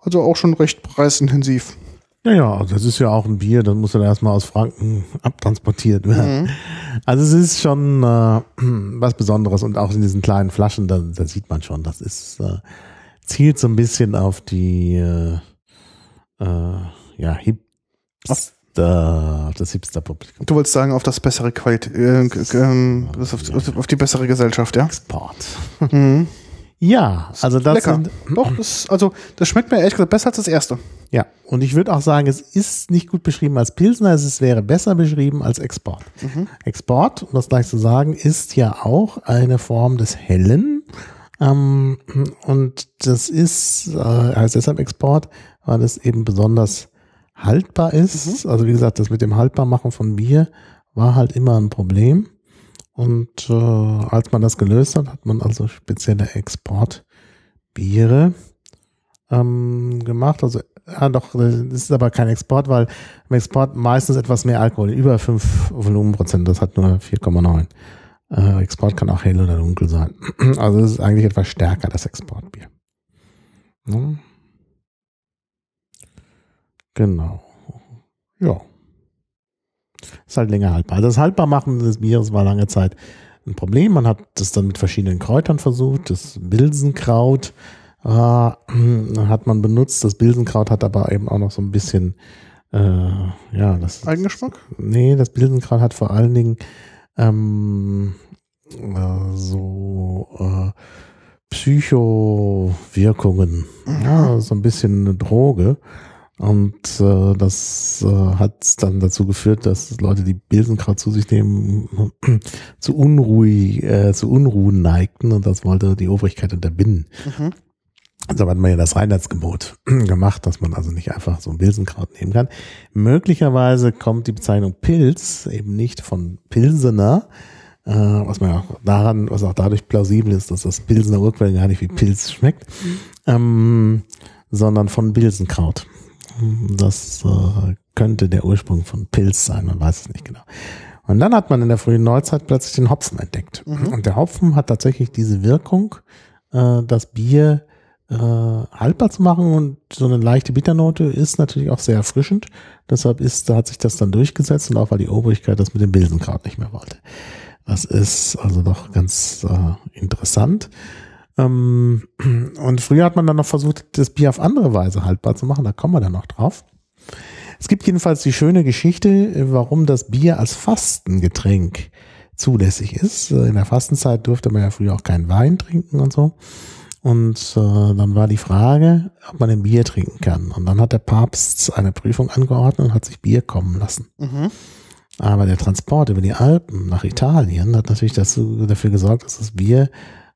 Also auch schon recht preisintensiv. Ja, ja, also das ist ja auch ein Bier, das muss dann erstmal aus Franken abtransportiert werden. Also es ist schon äh, was Besonderes und auch in diesen kleinen Flaschen, da, da sieht man schon, das ist äh, zielt so ein bisschen auf die äh, äh, ja, Hipster, auf das Hipster-Publikum. Du wolltest sagen, auf das bessere Qualität, äh, das auf, auf die bessere Gesellschaft, ja? Export. Ja, also das Lecker. sind Doch, das, also das schmeckt mir ehrlich gesagt besser als das erste. Ja, und ich würde auch sagen, es ist nicht gut beschrieben als Pilsner, es wäre besser beschrieben als Export. Export, um das gleich zu sagen, ist ja auch eine Form des Hellen. Ähm, und das ist, äh, heißt deshalb Export, weil es eben besonders haltbar ist. Also wie gesagt, das mit dem Haltbarmachen von Bier war halt immer ein Problem. Und äh, als man das gelöst hat, hat man also spezielle Exportbiere ähm, gemacht. Also ja doch, das ist aber kein Export, weil im Export meistens etwas mehr Alkohol, über 5 Volumenprozent, das hat nur 4,9. Äh, Export kann auch hell oder dunkel sein. Also es ist eigentlich etwas stärker, das Exportbier. Ne? Genau. Ja. Ist halt länger haltbar. Also das Haltbarmachen des Bieres war lange Zeit ein Problem. Man hat das dann mit verschiedenen Kräutern versucht. Das Bilsenkraut äh, hat man benutzt. Das Bilsenkraut hat aber eben auch noch so ein bisschen, äh, ja, das Eigengeschmack? Nee, das Bilsenkraut hat vor allen Dingen ähm, äh, so äh, Psychowirkungen. Ja, so ein bisschen eine Droge. Und äh, das äh, hat dann dazu geführt, dass Leute, die Bilsenkraut zu sich nehmen, zu unruhig, äh, zu Unruhen neigten und das wollte die Obrigkeit unterbinden. Mhm. Also hat man ja das Reinheitsgebot gemacht, dass man also nicht einfach so ein Bilsenkraut nehmen kann. Möglicherweise kommt die Bezeichnung Pilz eben nicht von Pilsener, äh, was man ja auch daran, was auch dadurch plausibel ist, dass das Pilsener Urquell gar nicht wie Pilz schmeckt, ähm, sondern von Bilsenkraut. Das äh, könnte der Ursprung von Pilz sein, man weiß es nicht genau. Und dann hat man in der frühen Neuzeit plötzlich den Hopfen entdeckt. Und der Hopfen hat tatsächlich diese Wirkung, äh, das Bier äh, haltbar zu machen und so eine leichte Bitternote ist natürlich auch sehr erfrischend. Deshalb ist, da hat sich das dann durchgesetzt und auch weil die Obrigkeit das mit dem Bilsenkraut nicht mehr wollte. Das ist also doch ganz äh, interessant. Ähm, und früher hat man dann noch versucht, das Bier auf andere Weise haltbar zu machen. Da kommen wir dann noch drauf. Es gibt jedenfalls die schöne Geschichte, äh, warum das Bier als Fastengetränk zulässig ist. Äh, In der Fastenzeit durfte man ja früher auch keinen Wein trinken und so. Und äh, dann war die Frage, ob man ein Bier trinken kann. Und dann hat der Papst eine Prüfung angeordnet und hat sich Bier kommen lassen. Mhm. Aber der Transport über die Alpen nach Italien hat natürlich dazu, dafür gesorgt, dass das Bier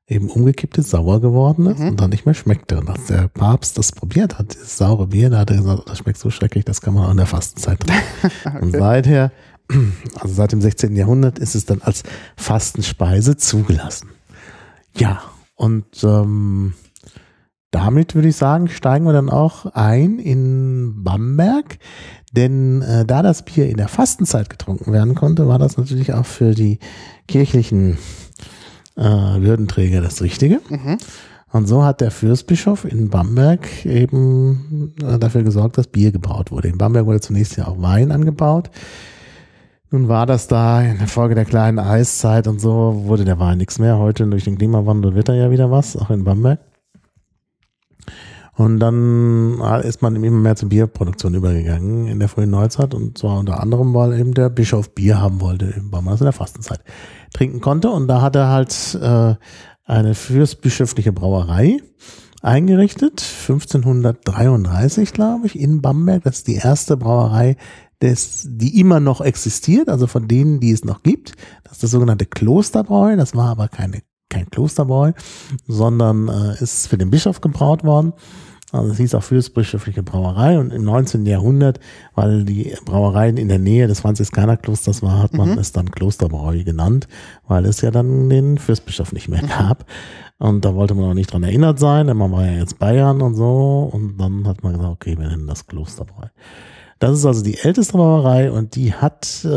eben umgekippt ist, sauer geworden ist und dann nicht mehr schmeckte. Und als der Papst das probiert hat, dieses saure Bier, da hat er gesagt, das schmeckt so schrecklich, das kann man auch in der Fastenzeit trinken. Und seither, also seit dem 16. Jahrhundert, ist es dann als Fastenspeise zugelassen. Ja, und ähm, damit würde ich sagen, steigen wir dann auch ein in Bamberg. Denn äh, da das Bier in der Fastenzeit getrunken werden konnte, war das natürlich auch für die kirchlichen äh, Würdenträger das Richtige. Und so hat der Fürstbischof in Bamberg eben äh, dafür gesorgt, dass Bier gebraut wurde. In Bamberg wurde zunächst ja auch Wein angebaut. Nun war das da in der Folge der kleinen Eiszeit und so wurde der Wein nichts mehr. Heute durch den Klimawandel wird da ja wieder was, auch in Bamberg. Und dann ist man immer mehr zur Bierproduktion übergegangen in der frühen Neuzeit und zwar unter anderem, weil eben der Bischof Bier haben wollte, weil man das in der Fastenzeit trinken konnte. Und da hat er halt äh, eine fürstbischöfliche Brauerei eingerichtet, 1533, glaube ich, in Bamberg. Das ist die erste Brauerei, des, die immer noch existiert, also von denen, die es noch gibt. Das ist das sogenannte Klosterbräu. Das war aber keine kein Klosterbräu, sondern äh, ist für den Bischof gebraut worden. Also es hieß auch fürstbischöfliche Brauerei und im 19. Jahrhundert, weil die Brauereien in der Nähe des Franziskanerklosters war, hat man Mhm. es dann Klosterbräu genannt, weil es ja dann den Fürstbischof nicht Mhm. mehr gab. Und da wollte man auch nicht dran erinnert sein, denn man war ja jetzt Bayern und so. Und dann hat man gesagt, okay, wir nennen das Klosterbräu. Das ist also die älteste Brauerei und die hat äh,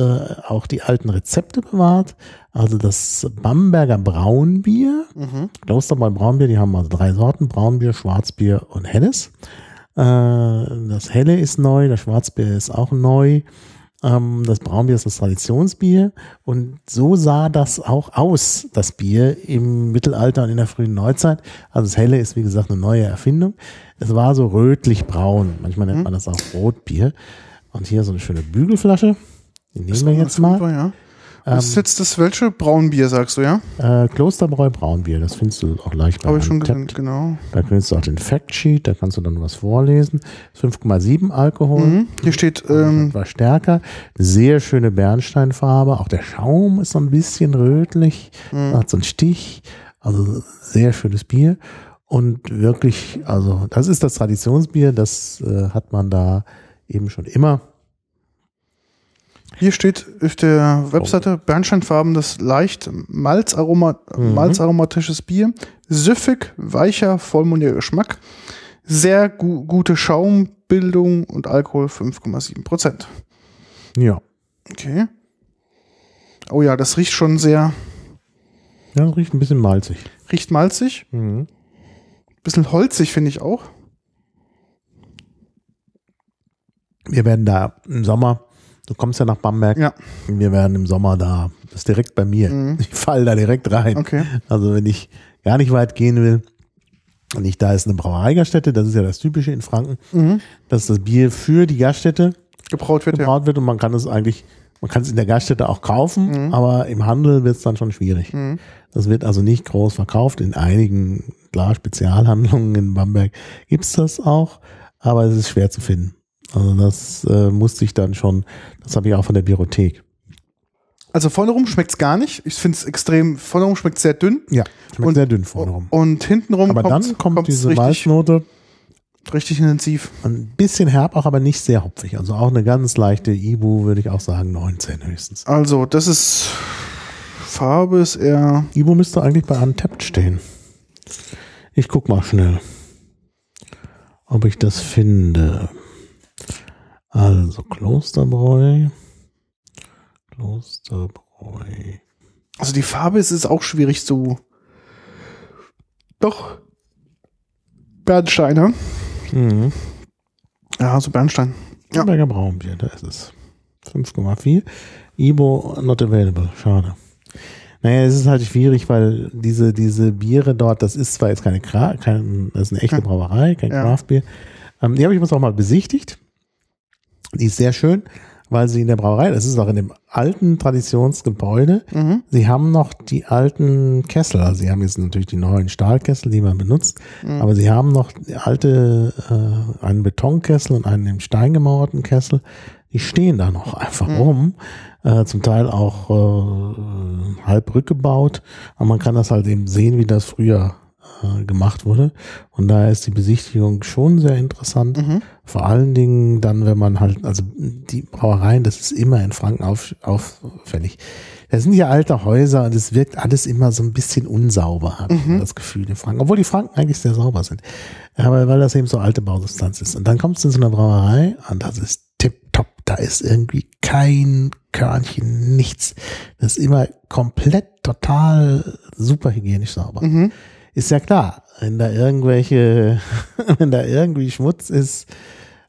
auch die alten Rezepte bewahrt. Also das Bamberger Braunbier, Mhm. Klosterbräu Braunbier, die haben also drei Sorten, Braunbier, Schwarzbier und Helles. Äh, das Helle ist neu, das Schwarzbier ist auch neu. Ähm, das Braunbier ist das Traditionsbier und so sah das auch aus, das Bier im Mittelalter und in der frühen Neuzeit. Also das Helle ist wie gesagt eine neue Erfindung. Es war so rötlich-braun, manchmal nennt man das auch Rotbier. Und hier so eine schöne Bügelflasche. Die nehmen wir jetzt mal. Ja. Das ist jetzt das welche? Braunbier, sagst du, ja? Äh, Klosterbräu Braunbier, das findest du auch leicht bei Habe ich schon gesehen, genau. Da kriegst du auch den Factsheet, da kannst du dann was vorlesen. 5,7 Alkohol. Mhm. Hier steht, ähm, Etwas stärker. Sehr schöne Bernsteinfarbe. Auch der Schaum ist so ein bisschen rötlich. Mhm. Hat so einen Stich. Also sehr schönes Bier. Und wirklich, also das ist das Traditionsbier. Das äh, hat man da eben schon immer. Hier steht auf der Webseite Bernsteinfarben das leicht Malzaroma, Mhm. malzaromatisches Bier. Süffig, weicher, vollmundiger Geschmack. Sehr gu gute Schaumbildung und Alkohol 5,7 Prozent. Ja. Okay. Oh ja, das riecht schon sehr, Ja, riecht ein bisschen malzig. riecht malzig. Mhm. Bisschen holzig, finde ich auch. Wir werden da im Sommer, du kommst ja nach Bamberg, Ja. wir werden im Sommer da, das ist direkt bei mir. Mhm. Ich falle da direkt rein. Okay. Also wenn ich gar nicht weit gehen will, und ich, da ist eine Brauereigaststätte, das ist ja das Typische in Franken, Mhm. dass das Bier für die Gaststätte Gebraut wird, ja. gebraut wird und man kann es eigentlich, man kann es in der Gaststätte auch kaufen, Mhm. aber im Handel wird es dann schon schwierig. Mhm. Das wird also nicht groß verkauft. In einigen, klar, Spezialhandlungen in Bamberg gibt's das auch, aber es ist schwer zu finden. Also das äh, musste ich dann schon, das habe ich auch von der Biothek. Also vorne rum schmeckt's gar nicht. Ich finde es extrem, vorne rum schmeckt sehr dünn. Ja, schmeckt Und- sehr dünn vorne rum. Und hintenrum Aber kommt's- dann kommt diese richtig, Malznote, richtig intensiv. ein bisschen herb auch, aber nicht sehr hopfig. Also auch eine ganz leichte Ibu, würde ich auch sagen, 19 höchstens. Also, das ist Farbe ist eher Ibu müsste eigentlich bei Untapped stehen. Ich guck mal schnell, ob ich das finde. Also Klosterbräu. Klosterbräu. Also die Farbe ist, ist auch schwierig zu. Doch. Bernsteiner. Mhm. Ja, so Bernstein. Ja. Braunbier, da ist es. 5,4. Ibo not available. Schade. Naja, es ist halt schwierig, weil diese, diese Biere dort, das ist zwar jetzt keine, Kra kein, das ist eine echte Brauerei, kein Ja. Craftbier. Ähm, die habe ich uns auch mal besichtigt. Die ist sehr schön, weil sie in der Brauerei, das ist auch in dem alten Traditionsgebäude, Mhm. Sie haben noch die alten Kessel, also sie haben jetzt natürlich die neuen Stahlkessel, die man benutzt, aber sie haben noch alte, äh, einen Betonkessel und einen im Stein gemauerten Kessel, die stehen da noch einfach rum, äh, zum Teil auch äh, halb rückgebaut, aber man kann das halt eben sehen, wie das früher äh, gemacht wurde und daher ist die Besichtigung schon sehr interessant, Mhm. vor allen Dingen dann, wenn man halt, also die Brauereien, das ist immer in Franken auf, auffällig. Das sind ja alte Häuser und es wirkt alles immer so ein bisschen unsauber, habe ich immer das Gefühl in Franken. Obwohl die Franken eigentlich sehr sauber sind. Aber weil das eben so alte Bausubstanz ist. Und dann kommst du in so eine Brauerei und das ist tipptopp. Da ist irgendwie kein Körnchen, nichts. Das ist immer komplett, total super hygienisch sauber. Mhm. Ist ja klar, wenn da irgendwelche, wenn da irgendwie Schmutz ist,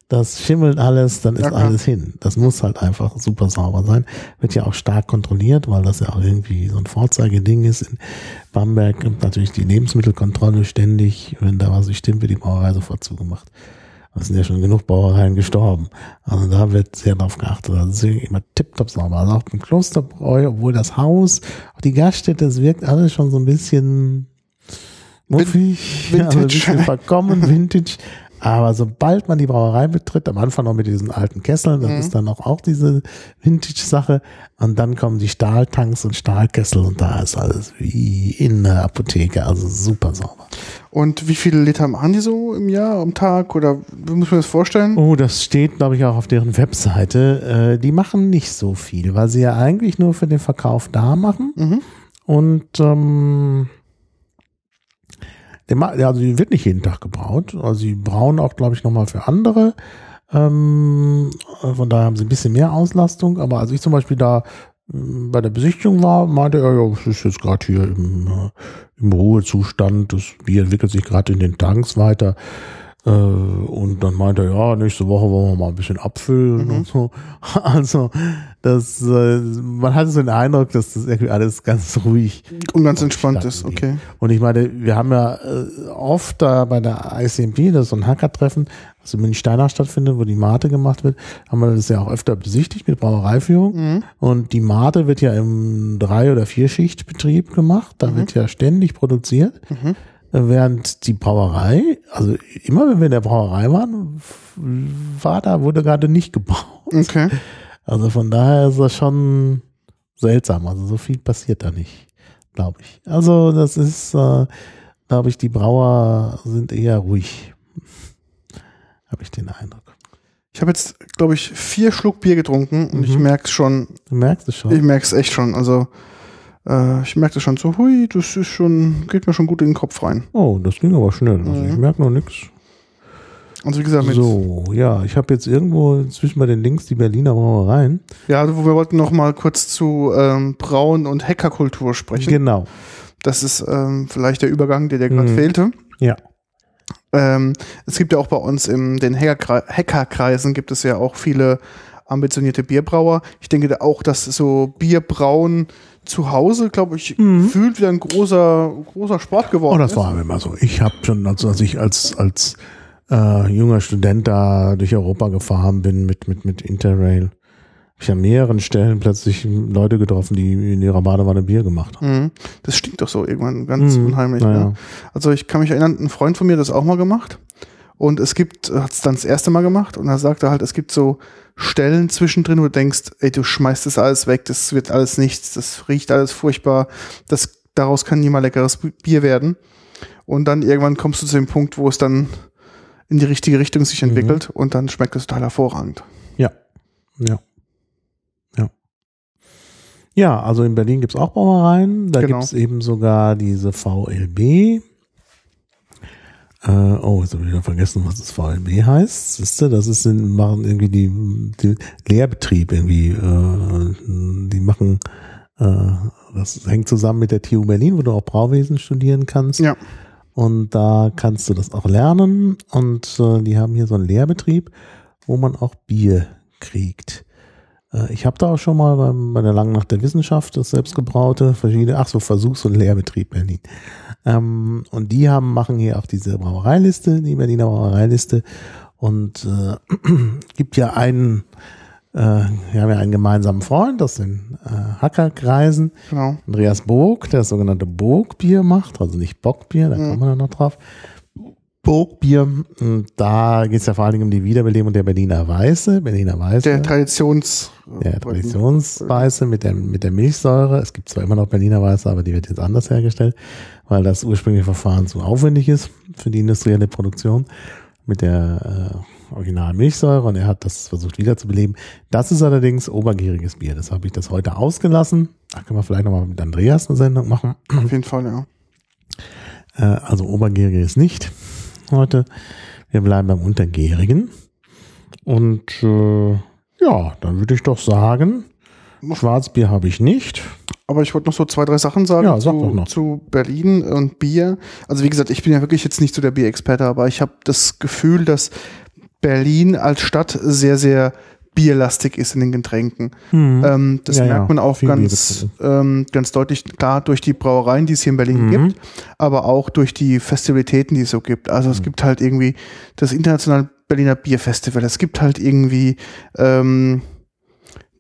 das schimmelt alles, dann ist Ja, alles hin. Das muss halt einfach super sauber sein. Wird ja auch stark kontrolliert, weil das ja auch irgendwie so ein Vorzeigeding ist. In Bamberg gibt natürlich die Lebensmittelkontrolle ständig. Wenn da was nicht stimmt, wird die Brauerei sofort zugemacht. Es sind ja schon genug Brauereien gestorben. Also da wird sehr drauf geachtet. Also es ist immer tipptopp sauber. Also auch im Klosterbräu, obwohl das Haus, auch die Gaststätte, es wirkt alles schon so ein bisschen muffig, Vintage. also ein bisschen verkommen, vintage. Aber sobald man die Brauerei betritt, am Anfang noch mit diesen alten Kesseln, das Mhm. ist dann auch, auch diese Vintage-Sache. Und dann kommen die Stahltanks und Stahlkessel und da ist alles wie in der Apotheke, also super sauber. Und wie viele Liter machen die so im Jahr, am Tag? Oder wie muss man das vorstellen? Oh, das steht, glaube ich, auch auf deren Webseite. Äh, die machen nicht so viel, weil sie ja eigentlich nur für den Verkauf da machen. Mhm. Und ähm, der, also die wird nicht jeden Tag gebraut. Also sie brauen auch, glaube ich, nochmal für andere. Ähm, äh, von daher haben sie ein bisschen mehr Auslastung. Aber als ich zum Beispiel da ähm, bei der Besichtigung war, meinte er, ja, es ist jetzt gerade hier im, äh, im Ruhezustand. Das Bier entwickelt sich gerade in den Tanks weiter. Äh, und dann meinte er, ja, nächste Woche wollen wir mal ein bisschen abfüllen Mhm. und so. Also, das, äh, man hatte so den Eindruck, dass das irgendwie alles ganz ruhig Und ganz entspannt ist, okay. und ich meine, wir haben ja äh, oft da bei der ICMP, das ist so ein Hacker-Treffen, was in München-Steinach stattfindet, wo die Mate gemacht wird, haben wir das ja auch öfter besichtigt mit Brauereiführung. Mhm. Und die Mate wird ja im Drei- oder Vierschichtbetrieb gemacht. Da Mhm. wird ja ständig produziert. Während die Brauerei, also immer wenn wir in der Brauerei waren, war da, wurde gerade nicht gebaut. Okay. Also von daher ist das schon seltsam. Also so viel passiert da nicht, glaube ich. Also das ist, äh, glaube ich, die Brauer sind eher ruhig. Habe ich den Eindruck. Ich habe jetzt, glaube ich, vier Schluck Bier getrunken und ich Mhm. merke es schon. Du merkst es Ich schon. merke es echt schon. Also, äh, ich merke das schon so, hui, das ist schon, geht mir schon gut in den Kopf rein. Oh, das ging aber schnell. Also Mhm. ich merke noch nichts. Also, wie gesagt, mit, So, ja, ich habe jetzt irgendwo zwischen bei den Links die Berliner Brauereien. ja, wo wir wollten noch mal kurz zu ähm, Brauen und Hackerkultur sprechen. Genau. Das ist ähm, vielleicht der Übergang, der dir gerade Mhm. fehlte. Ja. Ähm, es gibt ja auch bei uns in den Hackerkre- Hackerkreisen gibt es ja auch viele ambitionierte Bierbrauer. Ich denke da auch, dass so Bierbrauen zu Hause, glaube ich, Mhm. fühlt wieder ein großer, großer Sport geworden Oh, das ist. war immer so. Ich habe schon, also als ich als, als äh, junger Student da durch Europa gefahren bin mit, mit, mit Interrail, habe ich an mehreren Stellen plötzlich Leute getroffen, die in ihrer Badewanne Bier gemacht haben. Mhm. Das stinkt doch so irgendwann ganz Mhm. unheimlich. Naja. Ne? Also ich kann mich erinnern, ein Freund von mir hat das auch mal gemacht. Und es gibt, hat es dann das erste Mal gemacht und er sagte halt, es gibt so Stellen zwischendrin, wo du denkst, ey, du schmeißt das alles weg, das wird alles nichts, das riecht alles furchtbar, das, daraus kann nie mal leckeres Bier werden. Und dann irgendwann kommst du zu dem Punkt, wo es dann in die richtige Richtung sich Mhm. entwickelt und dann schmeckt es total hervorragend. Ja. Ja. Ja. Ja, also in Berlin gibt's auch Brauereien. Da Genau. gibt's eben sogar diese VLB. Äh, oh, jetzt habe ich wieder vergessen, was das VLB heißt. Siehst du, das ist machen irgendwie die, die Lehrbetrieb irgendwie. Äh, die machen, äh, das hängt zusammen mit der TU Berlin, wo du auch Brauwesen studieren kannst. Ja. Und da kannst du das auch lernen. Und äh, die haben hier so einen Lehrbetrieb, wo man auch Bier kriegt. Äh, ich habe da auch schon mal bei der Langen Nacht der Wissenschaft das selbstgebraute, verschiedene, ach so, Versuchs- und Lehrbetrieb Berlin. Ähm, und die haben, machen hier auch diese Brauereiliste, die Berliner Brauereiliste. Und äh, gibt ja einen, äh, wir haben ja einen gemeinsamen Freund aus den äh, Hackerkreisen, Genau. Andreas Burg, der das sogenannte Burgbier macht, also nicht Bockbier, da kommen wir dann noch drauf. Burgbier, und da geht es ja vor allen Dingen um die Wiederbelebung der Berliner Weiße, Berliner Weiße, Der der, Traditions... Traditionsweiße mit der, mit der Milchsäure. Es gibt zwar immer noch Berliner Weiße, aber die wird jetzt anders hergestellt, weil das ursprüngliche Verfahren zu aufwendig ist für die industrielle Produktion mit der äh, originalen Milchsäure und er hat das versucht wiederzubeleben. Das ist allerdings obergieriges Bier. Das habe ich das heute ausgelassen. Da können wir vielleicht nochmal mit Andreas eine Sendung machen. Auf jeden Fall, ja. Äh, also obergieriges nicht heute. Wir bleiben beim Untergärigen. Und äh, ja, dann würde ich doch sagen, Schwarzbier habe ich nicht. Aber ich wollte noch so zwei, drei Sachen sagen Ja, sag zu, zu Berlin und Bier. Also wie gesagt, ich bin ja wirklich jetzt nicht so der Bierexperte, aber ich habe das Gefühl, dass Berlin als Stadt sehr, sehr bierlastig ist in den Getränken. Ähm, das Ja, ja, merkt man auch viel Bier ganz, ähm, ganz deutlich, klar, durch die Brauereien, die es hier in Berlin Mhm. gibt, aber auch durch die Festivitäten, die es so gibt. Also Mhm. es gibt halt irgendwie das internationale Berliner Bierfestival. Es gibt halt irgendwie ähm,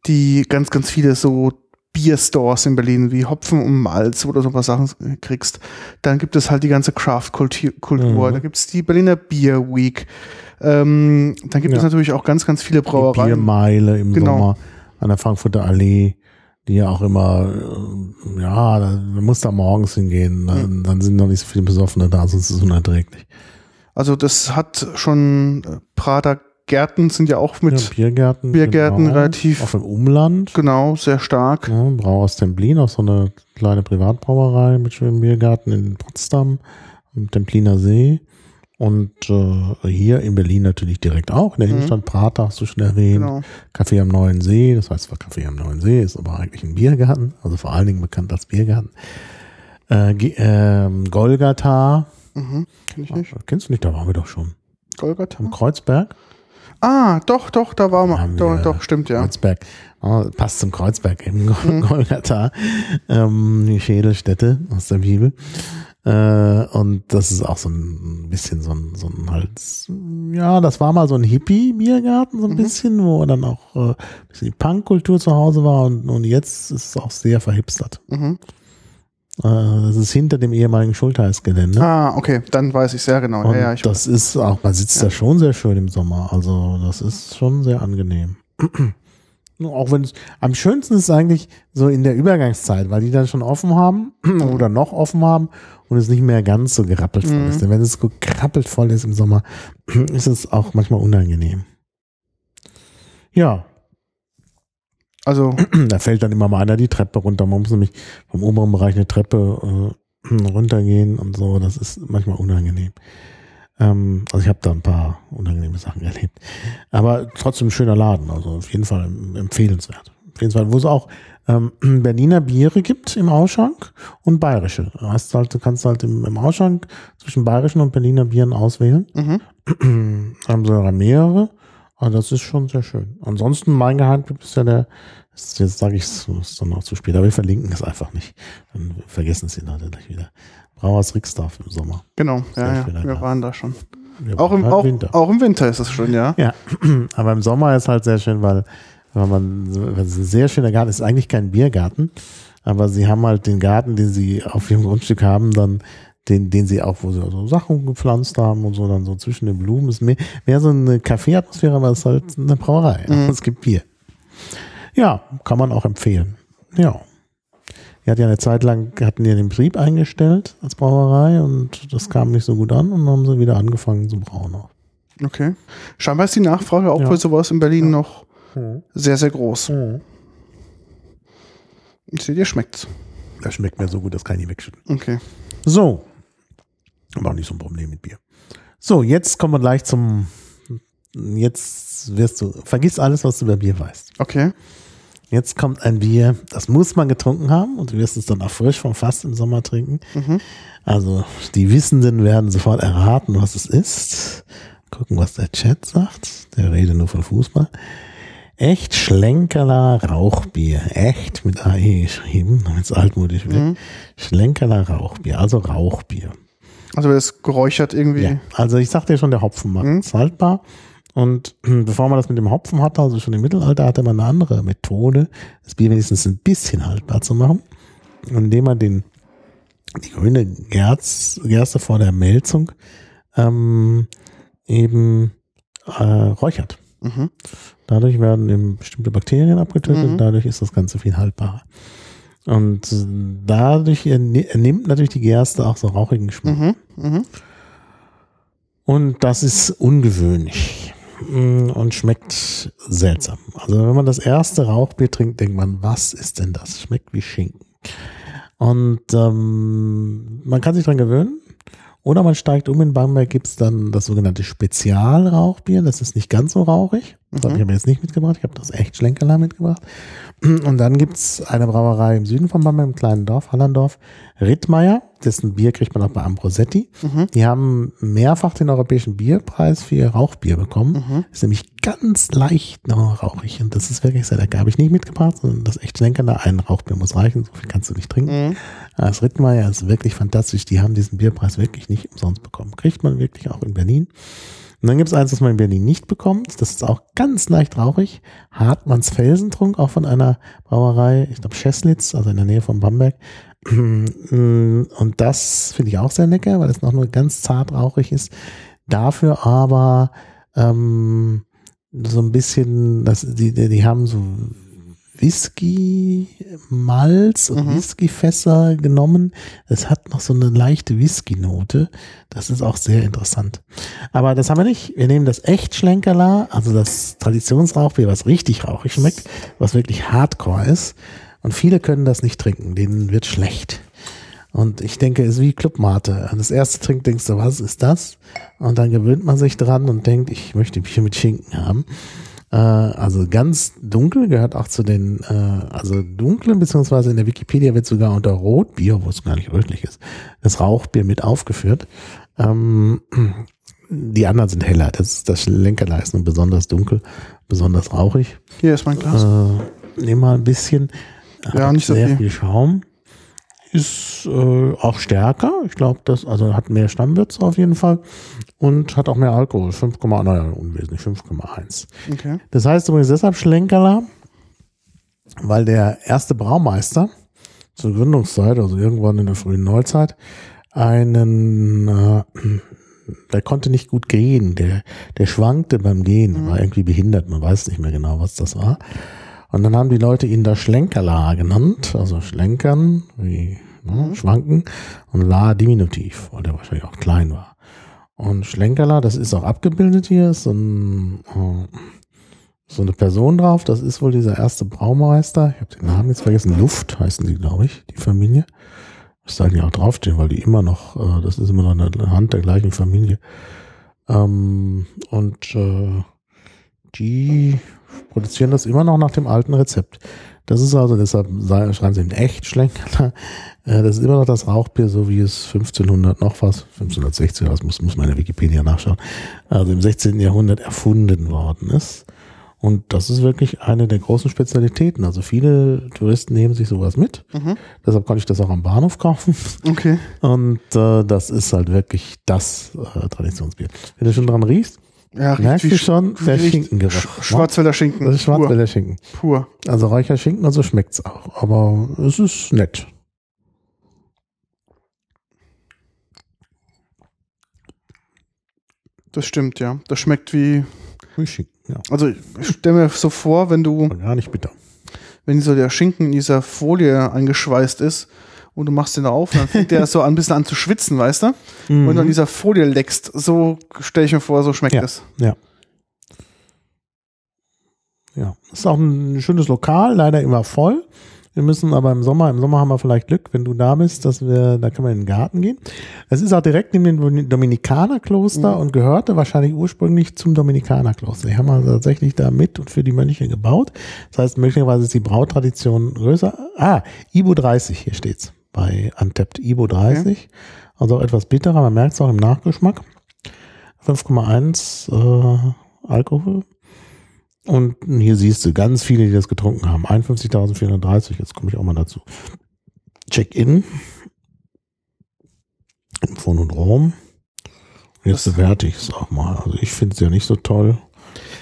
die ganz, ganz viele so Bierstores in Berlin, wie Hopfen und Malz, wo du so ein paar Sachen kriegst. Dann gibt es halt die ganze Craft-Kultur. Mhm. Da gibt es die Berliner Beer Week. Ähm, dann gibt Ja. es natürlich auch ganz, ganz viele Die Brauereien. Biermeile im Genau. Sommer an der Frankfurter Allee, die ja auch immer, äh, ja, da man muss da morgens hingehen, dann, dann sind noch nicht so viele Besoffene da, sonst ist es unerträglich. Also das hat schon äh, Prater Gärten sind ja auch mit ja, Biergärten. Biergärten genau, relativ- Auch im Umland. genau sehr stark. Ja, Brauhaus Templin, auch so eine kleine Privatbrauerei mit schönem Biergarten in Potsdam, am Templiner See. Und äh, hier in Berlin natürlich direkt auch. In der Innenstadt Prater hast du schon erwähnt. Genau. Café am Neuen See, das heißt zwar Café am Neuen See, ist aber eigentlich ein Biergarten, also vor allen Dingen bekannt als Biergarten. Äh, ähm, Golgatha, Mhm. Kenn ich nicht. kennst du nicht, da waren wir doch schon. Golgatha? Am Kreuzberg? Ah, doch, doch, da war man. Haben Doch, wir- doch, stimmt, ja. Kreuzberg. Oh, passt zum Kreuzberg eben. Golgatha. Ähm, die Schädelstätte aus der Bibel. Äh, und das ist auch so ein bisschen so ein, so ein halt, ja, das war mal so ein Hippie-Biergarten, so ein bisschen, wo dann auch äh, ein bisschen die Punkkultur zu Hause war und, und jetzt ist es auch sehr verhipstert. Mhm. Äh, das ist hinter dem ehemaligen Schultheißgelände. Ah, okay, dann weiß ich sehr genau. Und Ja, ja, ich, das ist auch, man sitzt da schon sehr schön im Sommer. Also das ist schon sehr angenehm. Auch wenn es am schönsten ist eigentlich so in der Übergangszeit, weil die dann schon offen haben oder noch offen haben und es nicht mehr ganz so gerappelt voll ist. Denn wenn es so gerappelt voll ist im Sommer, ist es auch manchmal unangenehm. Ja, also, da fällt dann immer mal einer die Treppe runter. Man muss nämlich vom oberen Bereich eine Treppe äh, runtergehen und so. Das ist manchmal unangenehm. Ähm, also ich habe da ein paar unangenehme Sachen erlebt. Aber trotzdem ein schöner Laden. Also auf jeden Fall empfehlenswert. Auf jeden Fall, wo es auch ähm, Berliner Biere gibt im Ausschank und bayerische. Du, hast halt, du kannst halt im, im Ausschank zwischen bayerischen und Berliner Bieren auswählen. mhm. haben sie da mehrere. Aber das ist schon sehr schön. Ansonsten mein Geheimtipp ist ja der, ist, jetzt sage ich es, ist dann noch zu spät, aber wir verlinken es einfach nicht. Dann vergessen es die Leute gleich wieder. Brauers Rixdorf im Sommer. genau, ja, ja, wir waren da schon. Auch im, halt auch, Winter. auch im Winter ist es schön, ja. Ja, aber im Sommer ist halt sehr schön, weil, weil man, weil es ein sehr schöner Garten ist, eigentlich kein Biergarten, aber sie haben halt den Garten, den sie auf ihrem Grundstück haben, dann den, den sie auch, wo sie so Sachen gepflanzt haben und so, dann so zwischen den Blumen, ist mehr, mehr so eine Kaffeeatmosphäre, aber es ist halt eine Brauerei. Es gibt Bier. Ja, kann man auch empfehlen. Ja. Die hat ja eine Zeit lang, hatten die den Betrieb eingestellt als Brauerei und das kam nicht so gut an und dann haben sie wieder angefangen zu brauen. Okay. Scheinbar ist die Nachfrage auch Ja. für sowas in Berlin noch sehr, sehr groß. Mhm. Ich sehe, dir schmeckt's. Das schmeckt mir so gut, das kann ich nicht wegschütten. Okay. So. Aber auch nicht so ein Problem mit Bier. So, jetzt kommen wir gleich zum. Jetzt wirst du. Vergiss alles, was du über Bier weißt. Okay. Jetzt kommt ein Bier, das muss man getrunken haben und du wirst es dann auch frisch vom Fass im Sommer trinken. Also die Wissenden werden sofort erraten, was es ist. Gucken, was der Chat sagt. Der redet nur von Fußball. Echt Schlenkerler Rauchbier. Echt mit AE geschrieben, damit es altmodisch wird. Schlenkerler Rauchbier, also Rauchbier. Also es geräuchert irgendwie. Ja, also ich sagte ja schon, der Hopfen macht es haltbar. Und bevor man das mit dem Hopfen hatte, also schon im Mittelalter, hatte man eine andere Methode, das Bier wenigstens ein bisschen haltbar zu machen. Indem man den, die grüne Gerz, Gerste vor der Melzung ähm, eben äh, räuchert. Mhm. Dadurch werden eben bestimmte Bakterien abgetötet, Mhm. dadurch ist das Ganze viel haltbarer. Und äh, dadurch nimmt natürlich die Gerste auch so rauchigen Geschmack. Mhm. Mhm. Und das ist ungewöhnlich mm, und schmeckt seltsam. Also wenn man das erste Rauchbier trinkt, denkt man, was ist denn das? Schmeckt wie Schinken. Und ähm, man kann sich dran gewöhnen. Oder man steigt um. In Bamberg gibt's dann das sogenannte Spezialrauchbier. Das ist nicht ganz so rauchig. Das habe ich aber jetzt nicht mitgebracht. Ich habe das echt Schlenkerler mitgebracht. Und dann gibt's eine Brauerei im Süden von Bamberg, im kleinen Dorf, Hallandorf, Rittmeier. Dessen Bier kriegt man auch bei Ambrosetti. Die haben mehrfach den europäischen Bierpreis für ihr Rauchbier bekommen. Ist nämlich ganz leicht noch rauchig. Und das ist wirklich sehr lecker. Habe ich nicht mitgebracht, sondern das echt Schlenkerler. Ein Rauchbier muss reichen. So viel kannst du nicht trinken. Mhm. Das Rittmeier ist wirklich fantastisch. Die haben diesen Bierpreis wirklich nicht umsonst bekommen. Kriegt man wirklich auch in Berlin. Und dann gibt es eins, das man in Berlin nicht bekommt. Das ist auch ganz leicht rauchig. Hartmanns Felsentrunk, auch von einer Brauerei, ich glaube Scheslitz, also in der Nähe von Bamberg. Und das finde ich auch sehr lecker, weil es noch nur ganz zart rauchig ist. Dafür aber ähm, so ein bisschen, das, die, die haben so Whisky-Malz und Mhm. Whisky-Fässer genommen. Es hat noch so eine leichte Whisky-Note. Das ist auch sehr interessant. Aber das haben wir nicht. Wir nehmen das echt Schlenkerla, also das Traditionsrauchbier, was richtig rauchig schmeckt, was wirklich Hardcore ist. Und viele können das nicht trinken, denen wird schlecht. Und ich denke, es ist wie Clubmate. Das erste Trink denkst du, was ist das? Und dann gewöhnt man sich dran und denkt, ich möchte Bier mit Schinken haben. Äh, also ganz dunkel gehört auch zu den, äh, also dunklen, beziehungsweise in der Wikipedia wird sogar unter Rotbier, wo es gar nicht rötlich ist, das Rauchbier mit aufgeführt. Ähm, die anderen sind heller. Das, das Lenkerla ist nur besonders dunkel, besonders rauchig. Hier ist mein Glas. Äh, nehm mal ein bisschen. Ja, nicht so sehr viel. viel Schaum. Ist äh, auch stärker. Ich glaube, das also hat mehr Stammwürze auf jeden Fall und hat auch mehr Alkohol. 5, naja, unwesentlich 5,1. Okay. Das heißt übrigens deshalb Schlenkerler, weil der erste Braumeister zur Gründungszeit, also irgendwann in der frühen Neuzeit, einen, äh, der konnte nicht gut gehen, der, der schwankte beim Gehen, war irgendwie behindert, man weiß nicht mehr genau, was das war. Und dann haben die Leute ihn da Schlenkerla genannt, also Schlenkern, wie ne, Schwanken, und La Diminutiv, weil der wahrscheinlich auch klein war. Und Schlenkerla, das ist auch abgebildet hier, ist so, ein, äh, so eine Person drauf, das ist wohl dieser erste Braumeister, ich habe den Namen jetzt vergessen, Luft heißen die, glaube ich, die Familie. Das sollten ja auch draufstehen, weil die immer noch, äh, das ist immer noch eine Hand der gleichen Familie. Ähm, und äh, die produzieren das immer noch nach dem alten Rezept. Das ist also, deshalb schreiben sie in echt Schlenkerler. Äh, das ist immer noch das Rauchbier, so wie es 1500 noch was, 1560, das muss, muss meine Wikipedia nachschauen, also im 16. Jahrhundert erfunden worden ist. Und das ist wirklich eine der großen Spezialitäten. Also viele Touristen nehmen sich sowas mit. Mhm. Deshalb konnte ich das auch am Bahnhof kaufen. Okay. Und äh, das ist halt wirklich das äh, Traditionsbier. Wenn du schon dran riechst, Ja, merkst du Sch- schon, der Schinkengeruch. Sch- Schwarzwälder Schinken. Das ist Schwarzwälder Schinken. Pur. Pur. Also Räucherschinken, also schmeckt's auch. Aber es ist nett. Das stimmt, ja. Das schmeckt wie. Wie Schinken, ja. Also ich stell mir so vor, wenn du, gar nicht bitter. wenn so der Schinken in dieser Folie eingeschweißt ist und du machst den auf, dann fängt der so an, ein bisschen an zu schwitzen, weißt du? Und du an dieser Folie leckst. So stelle ich mir vor, so schmeckt Ja. es. Ja. Ja. Ist auch ein schönes Lokal, leider immer voll. Wir müssen aber im Sommer, im Sommer haben wir vielleicht Glück, wenn du da bist, dass wir, da können wir in den Garten gehen. Es ist auch direkt neben dem Dominikanerkloster und gehörte wahrscheinlich ursprünglich zum Dominikanerkloster. Die haben also tatsächlich da mit und für die Mönche gebaut. Das heißt, möglicherweise ist die Brautradition größer. Ah, Ibo 30, hier steht's. Bei Untapped Ibo 30. Also auch etwas bitterer, man merkt es auch im Nachgeschmack. 5,1 äh, Alkohol. Und hier siehst du ganz viele, die das getrunken haben. 51.430, jetzt komme ich auch mal dazu. Check-in. Im Phonodrom. Jetzt Das- bewerte ich es auch mal. Also ich finde es ja nicht so toll.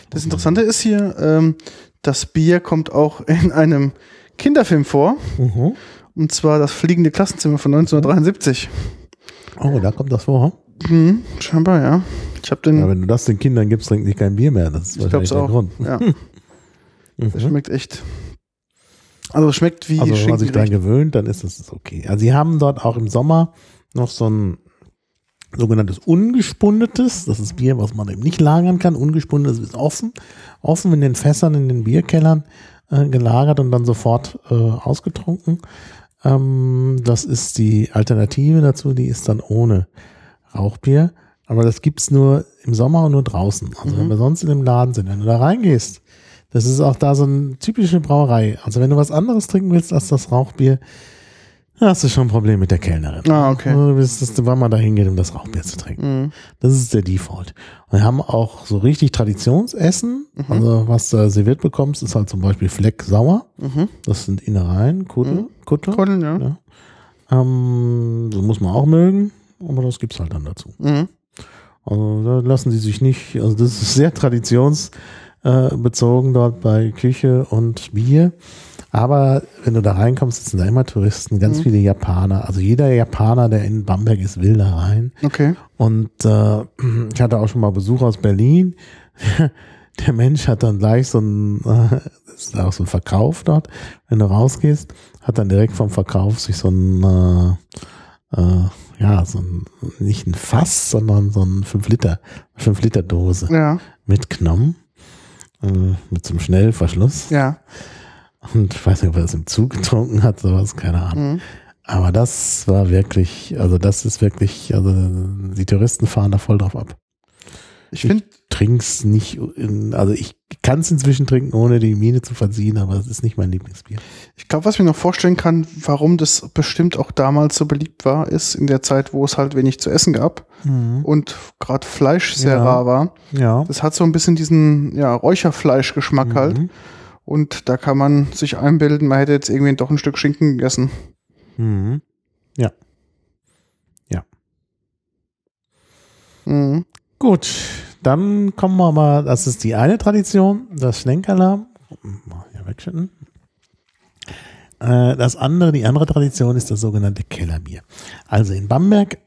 Das Interessante ist hier, ähm, das Bier kommt auch in einem Kinderfilm vor. Mhm. Und zwar das fliegende Klassenzimmer von 1973. Oh, da kommt das vor. Mhm, scheinbar, ja. Ich habe den. Ja, wenn du das den Kindern gibst, trinken die kein Bier mehr. Das ist ich wahrscheinlich der auch. Grund. Ja, Mhm. das schmeckt echt. Also es schmeckt wie Also wenn man sich daran gewöhnt, dann ist das okay. Also sie haben dort auch im Sommer noch so ein sogenanntes ungespundetes, das ist Bier, was man eben nicht lagern kann. Ungespundetes ist offen, offen in den Fässern, in den Bierkellern äh, gelagert und dann sofort äh, ausgetrunken. Ähm, das ist die Alternative dazu, die ist dann ohne Rauchbier. Aber das gibt's nur im Sommer und nur draußen. Also wenn wir sonst in dem Laden sind, wenn du da reingehst, das ist auch da so eine typische Brauerei. Also wenn du was anderes trinken willst als das Rauchbier, dann hast du schon ein Problem mit der Kellnerin. Ah, okay. Du willst, dass du wann mal da hingehen, um das Rauchbier zu trinken. Mhm. Das ist der Default. Und wir haben auch so richtig Traditionsessen. Also was du serviert bekommst, ist halt zum Beispiel Fleck sauer. Mhm. Das sind Innereien, Kutte, Kutte. Koddeln, ja. Ja. Ähm, so muss man auch mögen, aber das gibt's halt dann dazu. Mhm. Also da lassen sie sich nicht, also das ist sehr traditionsbezogen dort bei Küche und Bier. Aber wenn du da reinkommst, sitzen da immer Touristen, ganz Mhm. viele Japaner. Also jeder Japaner, der in Bamberg ist, will da rein. Okay. Und äh, ich hatte auch schon mal Besuch aus Berlin. Der Mensch hat dann gleich so ein, das ist auch so ein Verkauf dort. Wenn du rausgehst, hat dann direkt vom Verkauf sich so ein, äh, äh, ja, so ein, nicht ein Fass, sondern so ein 5 Liter, 5 Liter Dose Ja, mitgenommen. Äh, mit so einem Schnellverschluss. ja. Und ich weiß nicht, ob er das im Zug getrunken hat, sowas, keine Ahnung. Mhm. Aber das war wirklich, also das ist wirklich, also die Touristen fahren da voll drauf ab. Ich finde, Trink's nicht, in, also ich kann es inzwischen trinken, ohne die Miene zu verziehen, aber es ist nicht mein Lieblingsbier. ich glaube, was ich mir noch vorstellen kann, warum das bestimmt auch damals so beliebt war, ist in der Zeit, wo es halt wenig zu essen gab und gerade Fleisch sehr Ja. rar war. Ja. Das hat so ein bisschen diesen ja, Räucherfleischgeschmack halt. Mhm. Und da kann man sich einbilden, man hätte jetzt irgendwie doch ein Stück Schinken gegessen. Mhm. Ja. Ja. Mhm. Gut, dann kommen wir mal, das ist die eine Tradition, das Schlenkerler. Mal hier wegschütten. Äh, Das andere, die andere Tradition ist das sogenannte Kellerbier. Also in Bamberg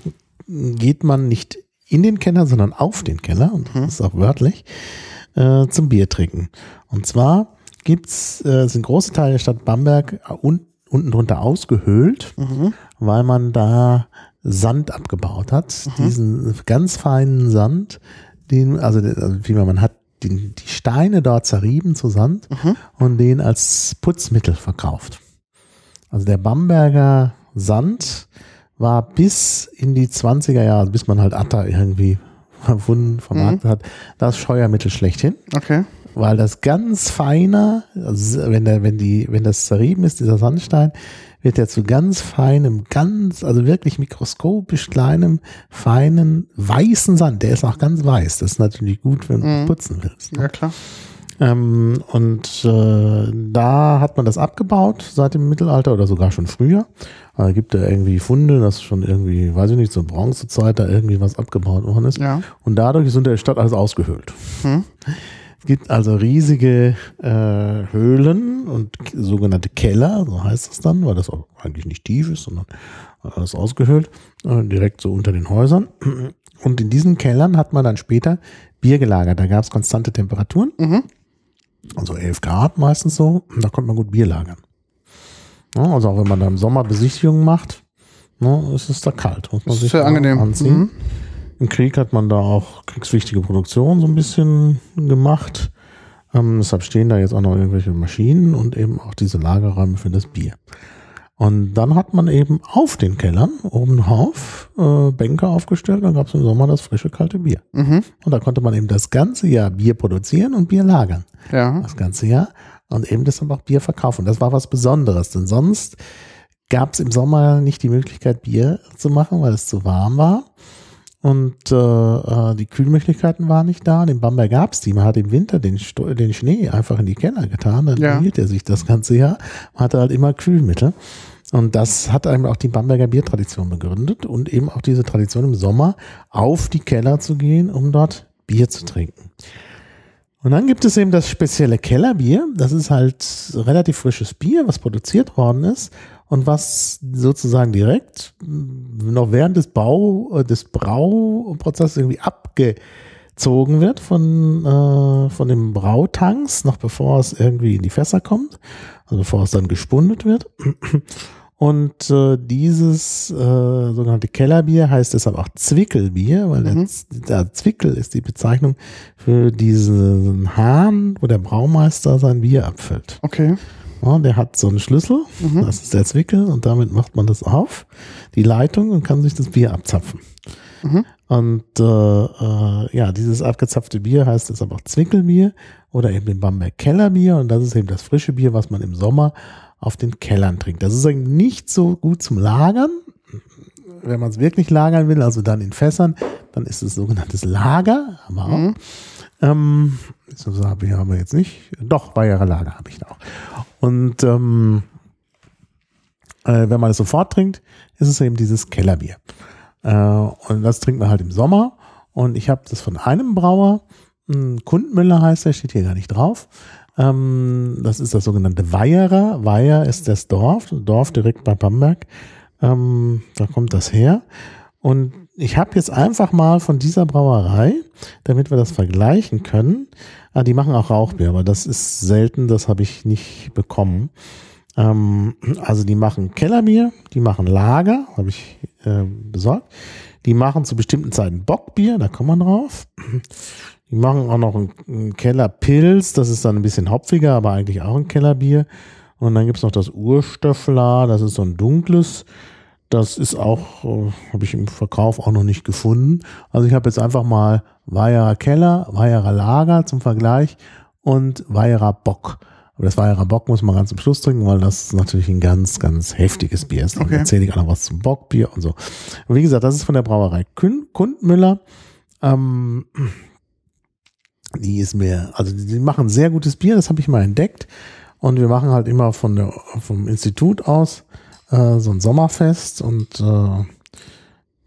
geht man nicht in den Keller, sondern auf den Keller, und das ist auch wörtlich, äh, zum Bier trinken. Und zwar gibt's, äh, sind große Teile der Stadt Bamberg un unten drunter ausgehöhlt, weil man da Sand abgebaut hat. Diesen ganz feinen Sand, den, also, also wie man, man hat den, die Steine dort zerrieben zu Sand und den als Putzmittel verkauft. Also der Bamberger Sand war bis in die 20er Jahre, bis man halt Atta irgendwie erfunden, vermarktet hat, das Scheuermittel schlechthin Okay. weil das ganz feiner, also wenn der, wenn die, wenn das zerrieben ist, dieser Sandstein, wird der zu ganz feinem, ganz, also wirklich mikroskopisch kleinem, feinen, weißen Sand. Der ist auch ganz weiß. Das ist natürlich gut, wenn du putzen willst. Ne? Ja, klar. Ähm, und äh, da hat man das abgebaut seit dem Mittelalter oder sogar schon früher. Da gibt da irgendwie Funde, dass schon irgendwie, weiß ich nicht, zur Bronzezeit da irgendwie was abgebaut worden ist. Ja. Und dadurch ist unter der Stadt alles ausgehöhlt. Hm. Es gibt also riesige äh, Höhlen und sogenannte Keller, so heißt es dann, weil das auch eigentlich nicht tief ist, sondern alles ausgehöhlt, äh, direkt so unter den Häusern. Und in diesen Kellern hat man dann später Bier gelagert. Da gab es konstante Temperaturen, Mhm. Also 11 Grad meistens so, da konnte man gut Bier lagern. Ja, also auch wenn man da im Sommer Besichtigungen macht, ne, ist es da kalt. Muss man ist sich sehr angenehm. anziehen. Mhm. Im Krieg hat man da auch kriegswichtige Produktion so ein bisschen gemacht. Ähm, deshalb stehen da jetzt auch noch irgendwelche Maschinen und eben auch diese Lagerräume für das Bier. Und dann hat man eben auf den Kellern oben drauf äh, Bänke aufgestellt, dann gab es im Sommer das frische kalte Bier. Mhm. Und da konnte man eben das ganze Jahr Bier produzieren und Bier lagern. Ja. Das ganze Jahr. Und eben deshalb auch Bier verkaufen. Das war was Besonderes, denn sonst gab es im Sommer nicht die Möglichkeit, Bier zu machen, weil es zu warm war. Und äh, äh, die Kühlmöglichkeiten waren nicht da. In Bamberg gab es die. Man hat im Winter den, Sto den Schnee einfach in die Keller getan. Dann Ja. hielt er sich das ganze Jahr. Man hatte halt immer Kühlmittel. Und das hat einem auch die Bamberger Biertradition begründet und eben auch diese Tradition im Sommer auf die Keller zu gehen, um dort Bier zu trinken. Und dann gibt es eben das spezielle Kellerbier. Das ist halt relativ frisches Bier, was produziert worden ist und was sozusagen direkt mh, noch während des Bau, äh, des Brauprozesses irgendwie abgezogen wird von, äh, von dem Brautanks, noch bevor es irgendwie in die Fässer kommt, also bevor es dann gespundet wird. Und äh, dieses äh, sogenannte Kellerbier heißt deshalb auch Zwickelbier, weil der, Z- der Zwickel ist die Bezeichnung für diesen Hahn, wo der Braumeister sein Bier abfüllt. Okay. Ja, der hat so einen Schlüssel, das ist der Zwickel, und damit macht man das auf, die Leitung, und kann sich das Bier abzapfen. Und äh, äh, ja, dieses abgezapfte Bier heißt deshalb auch Zwickelbier oder eben den Bamberg Kellerbier, und das ist eben das frische Bier, was man im Sommer auf den Kellern trinkt. Das ist eigentlich nicht so gut zum Lagern. Wenn man es wirklich lagern will, also dann in Fässern, dann ist es sogenanntes Lager, aber auch. Ähm, so habe ich aber jetzt nicht. Doch, Bayerer Lager habe ich da auch. Und ähm, äh, wenn man es sofort trinkt, ist es eben dieses Kellerbier. Äh, und das trinkt man halt im Sommer. Und ich habe das von einem Brauer, ein Kundmüller heißt der, steht hier gar nicht drauf. Ähm, das ist das sogenannte Weierer. Weiher ist das Dorf, Dorf direkt bei Bamberg. Ähm, da kommt das her. Und ich habe jetzt einfach mal von dieser Brauerei, damit wir das vergleichen können, ah, die machen auch Rauchbier, aber das ist selten, das habe ich nicht bekommen. Ähm, also die machen Kellerbier, die machen Lager, habe ich äh, besorgt. Die machen zu bestimmten Zeiten Bockbier, da kommt man drauf. Die machen auch noch ein, ein Kellerpilz, das ist dann ein bisschen hopfiger, aber eigentlich auch ein Kellerbier. Und dann gibt's noch das Urstöffler, das ist so ein dunkles. Das ist auch, äh, habe ich im Verkauf auch noch nicht gefunden. Also ich habe jetzt einfach mal Weierer Keller, Weierer Lager zum Vergleich und Weierer Bock. Aber das Weierer Bock muss man ganz zum Schluss trinken, weil das natürlich ein ganz, ganz heftiges Bier ist. Dann Okay. erzähle ich auch noch was zum Bockbier und so. Und wie gesagt, das ist von der Brauerei Kün- Kundmüller. Ähm, die ist mir, also die die machen sehr gutes Bier, das habe ich mal entdeckt. Und wir machen halt immer von der, vom Institut aus äh, so ein Sommerfest und äh,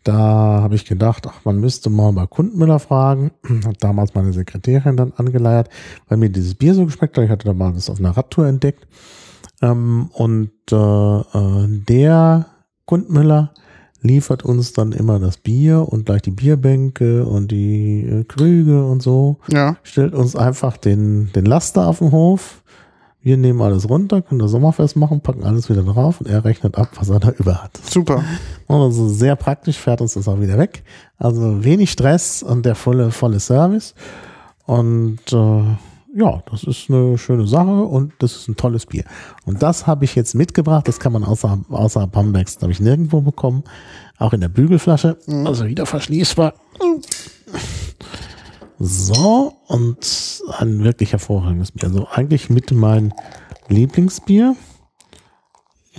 da habe ich gedacht, ach, man müsste mal bei Kundmüller fragen. Hat damals meine Sekretärin dann angeleiert, weil mir dieses Bier so geschmeckt hat. Ich hatte da mal das auf einer Radtour entdeckt. Ähm, und äh, äh, der Kundmüller liefert uns dann immer das Bier und gleich die Bierbänke und die äh, Krüge und so. Ja. Stellt uns einfach den, den Laster auf den Hof. Wir nehmen alles runter, können das Sommerfest machen, packen alles wieder drauf und er rechnet ab, was er da über hat. Super. Und also sehr praktisch, fährt uns das auch wieder weg. Also wenig Stress und der volle, volle Service. Und äh, ja, das ist eine schöne Sache und das ist ein tolles Bier. Und das habe ich jetzt mitgebracht. Das kann man außer, außer Bambergs, glaube ich, nirgendwo bekommen. Auch in der Bügelflasche. Also wieder verschließbar. So, und ein wirklich hervorragendes Bier. Also eigentlich mit mein Lieblingsbier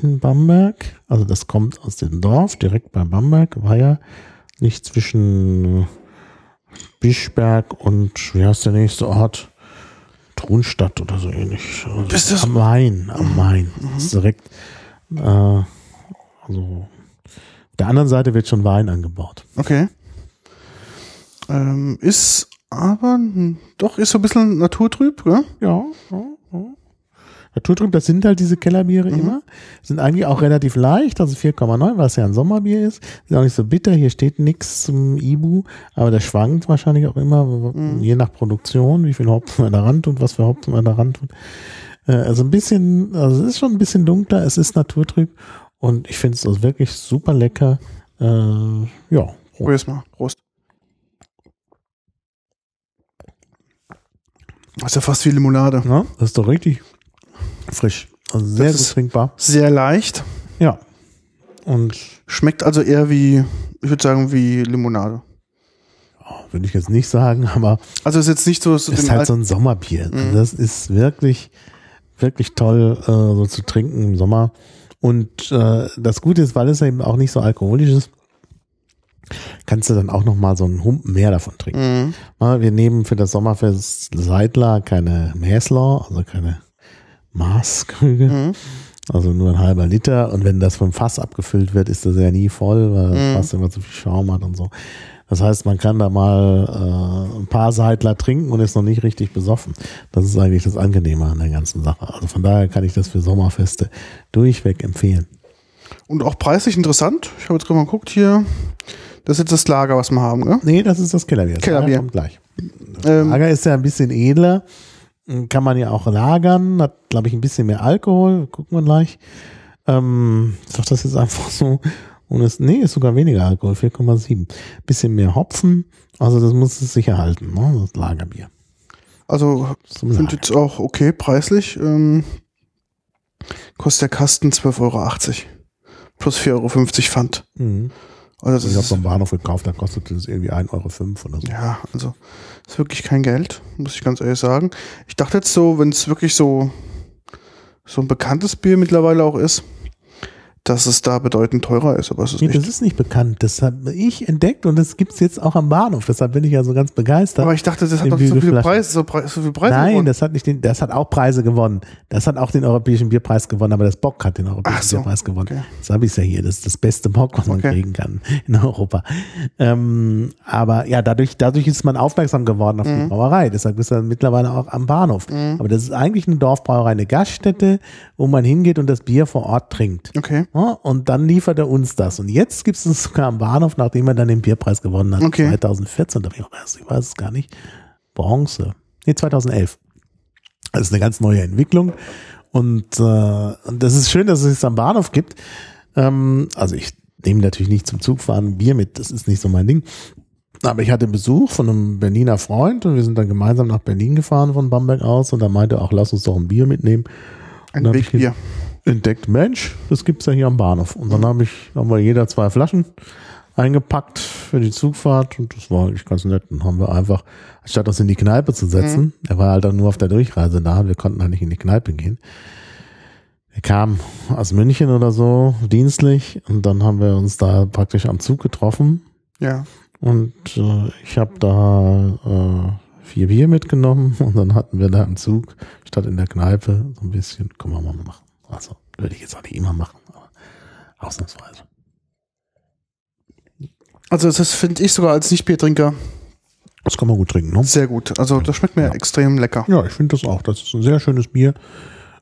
in Bamberg. Also das kommt aus dem Dorf, direkt bei Bamberg, war ja nicht zwischen Bischberg und wie heißt der nächste Ort? Thronstadt oder so ähnlich. Also Ist das- am Main, am Main. Das ist direkt, äh, also auf der anderen Seite wird schon Wein angebaut. Okay. Ähm, ist aber hm, doch ist so ein bisschen naturtrüb, gell? Ja, ja, ja. Naturtrüb, das sind halt diese Kellerbiere immer. Sind eigentlich auch relativ leicht, also 4,9, weil es ja ein Sommerbier ist. Sind auch nicht so bitter, hier steht nichts zum Ibu, aber der schwankt wahrscheinlich auch immer, je nach Produktion, wie viel Hopfen man da ran tut, was für Hopfen man da ran tut. Äh, Also ein bisschen, also es ist schon ein bisschen dunkler, es ist naturtrüb und ich finde es also wirklich super lecker. Äh, ja, mal. Prost. Das ist ja fast wie Limonade. ja, das ist doch richtig frisch. Also sehr gut trinkbar. Sehr leicht. Ja. Und Schmeckt also eher wie, ich würde sagen, wie Limonade. würde ich jetzt nicht sagen, aber Also ist jetzt nicht so, so ist halt so ein Sommerbier. Also das ist wirklich, wirklich toll, äh, so zu trinken im Sommer. Und äh, das Gute ist, weil es eben auch nicht so alkoholisch ist, kannst du dann auch noch mal so einen Humpen mehr davon trinken. Mhm. Wir nehmen für das Sommerfest Seidler keine Mäßler, also keine Maßkrüge, Mhm. also nur ein halber Liter. Und wenn das vom Fass abgefüllt wird, ist das ja nie voll, weil das Mhm. Fass immer zu viel Schaum hat und so. Das heißt, man kann da mal äh, ein paar Seidler trinken und ist noch nicht richtig besoffen. Das ist eigentlich das Angenehme an der ganzen Sache. Also von daher kann ich das für Sommerfeste durchweg empfehlen. Und auch preislich interessant. Ich habe jetzt gerade mal geguckt hier. Das ist jetzt das Lager, was wir haben, gell? Nee, das ist das Kellerbier. Das Kellerbier. Lager kommt gleich. Ähm, Lager ist ja ein bisschen edler. Kann man ja auch lagern. Hat, glaube ich, ein bisschen mehr Alkohol. Gucken wir gleich. Ähm, ich sag das jetzt einfach so. Und es, nee, ist sogar weniger Alkohol, 4,7. Bisschen mehr Hopfen. Also das muss es sicher halten, ne? Das Lagerbier. also finde jetzt auch okay preislich. Ähm, kostet der Kasten 12,80 Euro. Plus 4,50 Euro Pfand. Mhm. Also Ich habe ist, beim Bahnhof gekauft, da kostet das irgendwie 1,05 Euro oder so. ja, also ist wirklich kein Geld, muss ich ganz ehrlich sagen. Ich dachte jetzt so, wenn es wirklich so, so ein bekanntes Bier mittlerweile auch ist, dass es da bedeutend teurer ist, aber es ist Nee, nicht. das ist nicht bekannt. Das habe ich entdeckt und das gibt's jetzt auch am Bahnhof. Deshalb bin ich ja so ganz begeistert. aber ich dachte, das hat doch so viele. Preise, so, Pre so viel Preise Nein, gewonnen. das hat nicht den, das hat auch Preise gewonnen. Das hat auch den Europäischen Bierpreis gewonnen, aber das Bock hat den Europäischen so, Bierpreis gewonnen. okay. Das habe ich ja hier. Das ist das beste Bock, was man Okay. kriegen kann in Europa. Ähm, aber ja, dadurch, dadurch ist man aufmerksam geworden auf Mhm. die Brauerei. Deshalb ist er mittlerweile auch am Bahnhof. Aber das ist eigentlich eine Dorfbrauerei, eine Gaststätte, wo man hingeht und das Bier vor Ort trinkt. Okay. Und dann liefert er uns das. Und jetzt gibt es es sogar am Bahnhof, nachdem er dann den Bierpreis gewonnen hat. Okay. 2014, da ich auch erst, ich weiß es gar nicht. Bronze. Nee, 2011. Das ist eine ganz neue Entwicklung. Und, äh, und das ist schön, dass es es am Bahnhof gibt. Ähm, also ich nehme natürlich nicht zum Zugfahren Bier mit, das ist nicht so mein Ding. Aber ich hatte Besuch von einem Berliner Freund und wir sind dann gemeinsam nach Berlin gefahren von Bamberg aus und da meinte er auch, lass uns doch ein Bier mitnehmen Ein Wegbier. Entdeckt, Mensch, das gibt's ja hier am Bahnhof. Und dann habe ich, haben wir jeder zwei Flaschen eingepackt für die Zugfahrt und das war eigentlich ganz nett. Dann haben wir einfach, anstatt uns in die Kneipe zu setzen, er war halt auch nur auf der Durchreise da, wir konnten halt nicht in die Kneipe gehen. Er kam aus München oder so, dienstlich, und dann haben wir uns da praktisch am Zug getroffen Ja. und äh, ich habe da äh, vier Bier mitgenommen und dann hatten wir da im Zug statt in der Kneipe so ein bisschen, können wir mal machen. Also würde ich jetzt auch nicht immer machen, aber ausnahmsweise. Also das finde ich sogar als Nicht-Biertrinker Das kann man gut trinken, ne? sehr gut. Also das schmeckt mir Ja. extrem lecker. Ja, ich finde das auch. Das ist ein sehr schönes Bier.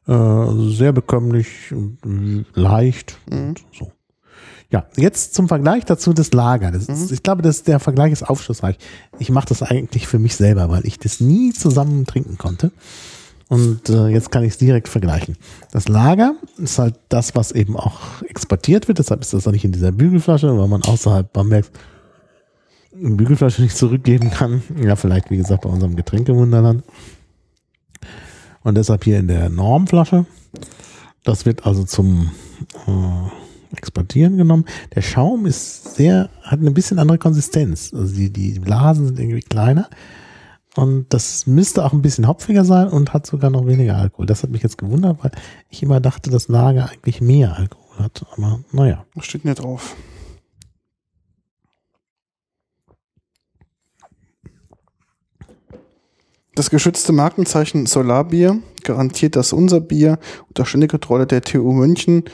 Äh, sehr bekömmlich und leicht und so. Ja, jetzt zum Vergleich dazu das Lager. Das ist, Ich glaube, das, der Vergleich ist aufschlussreich. Ich mache das eigentlich für mich selber, weil ich das nie zusammen trinken konnte. Und äh, jetzt kann ich es direkt vergleichen. Das Lager ist halt das, was eben auch exportiert wird. Deshalb ist das auch nicht in dieser Bügelflasche, weil man außerhalb Bambergs eine Bügelflasche nicht zurückgeben kann. Ja, vielleicht, wie gesagt, bei unserem Getränkewunderland. Und deshalb hier in der Normflasche. Das wird also zum äh, Exportieren genommen. Der Schaum ist sehr, hat eine bisschen andere Konsistenz. Also die, die Blasen sind irgendwie kleiner. Und das müsste auch ein bisschen hopfiger sein und hat sogar noch weniger Alkohol. Das hat mich jetzt gewundert, weil ich immer dachte, das Lager eigentlich mehr Alkohol hat. Aber naja. Was steht denn hier drauf? Das geschützte Markenzeichen Solarbier garantiert, dass unser Bier unter ständiger Kontrolle der TU München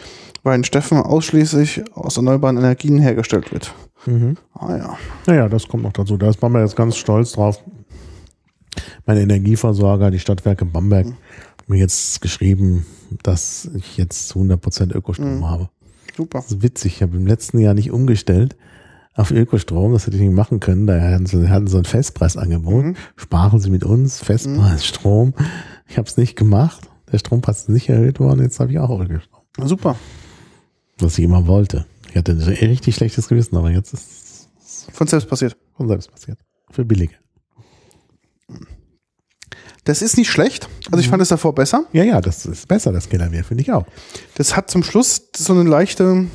bei den Steffen ausschließlich aus erneuerbaren Energien hergestellt wird. Mhm. Ah ja. Naja, das kommt noch dazu. Da ist Bamberg jetzt ganz stolz drauf. Mein Energieversorger, die Stadtwerke Bamberg, hat mir jetzt geschrieben, dass ich jetzt zu 100% Ökostrom habe. Super. Das ist witzig. Ich habe im letzten Jahr nicht umgestellt auf Ökostrom. Das hätte ich nicht machen können. Da hatten sie, hatten so ein Festpreisangebot. Mhm. Sparen Sie mit uns Festpreis Strom. Ich habe es nicht gemacht. Der Strompreis ist nicht erhöht worden. Jetzt habe ich auch Ökostrom. Super. Was ich immer wollte. Ich hatte ein richtig schlechtes Gewissen, aber jetzt ist es Von selbst passiert. von selbst passiert. Für billige. Das ist nicht schlecht. Also Mhm. ich fand es davor besser. Ja, ja, das ist besser, das Kellerbier, finde ich auch. Das hat zum Schluss so eine leichte,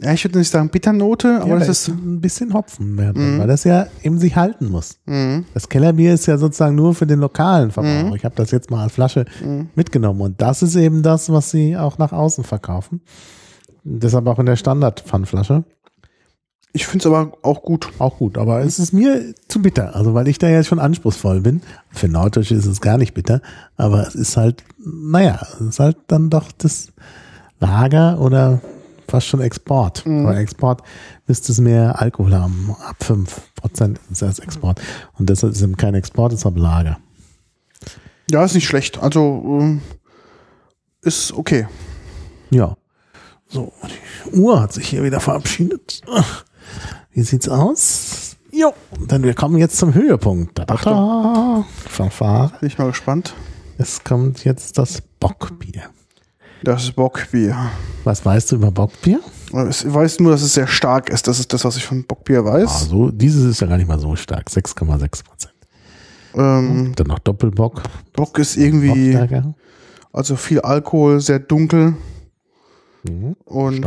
ja, ich würde nicht sagen Bitternote, aber ja, das da ist, ein bisschen Hopfen mehr drin, weil das ja eben sich halten muss. Mhm. Das Kellerbier ist ja sozusagen nur für den lokalen Verbraucher. Ich habe das jetzt mal als Flasche Mhm. mitgenommen und das ist eben das, was sie auch nach außen verkaufen. Deshalb auch in der Standard-Pfandflasche. Ich finde es aber auch gut. Auch gut, aber es ist mir zu bitter, also weil ich da ja schon anspruchsvoll bin. Für Norddeutsche ist es gar nicht bitter, aber es ist halt, naja, es ist halt dann doch das Lager oder fast schon Export. Aber Export müsste es mehr Alkohol haben, ab 5% ist es Export. Und deshalb ist es eben kein Export, es ist aber Lager. Ja, ist nicht schlecht. Also ähm, ist okay. Ja. So, die Uhr hat sich hier wieder verabschiedet. Wie sieht's aus? Jo, denn wir kommen jetzt zum Höhepunkt. Da, da, da. Fanfare. Bin ich mal gespannt. Es kommt jetzt das Bockbier. Das Bockbier. Was weißt du über Bockbier? Ich weiß nur, dass es sehr stark ist. Das ist das, was ich von Bockbier weiß. Also, dieses ist ja gar nicht mal so stark. 6,6 Prozent. Ähm, Dann noch Doppelbock. Bock ist irgendwie, also viel Alkohol, sehr dunkel. Mhm. Und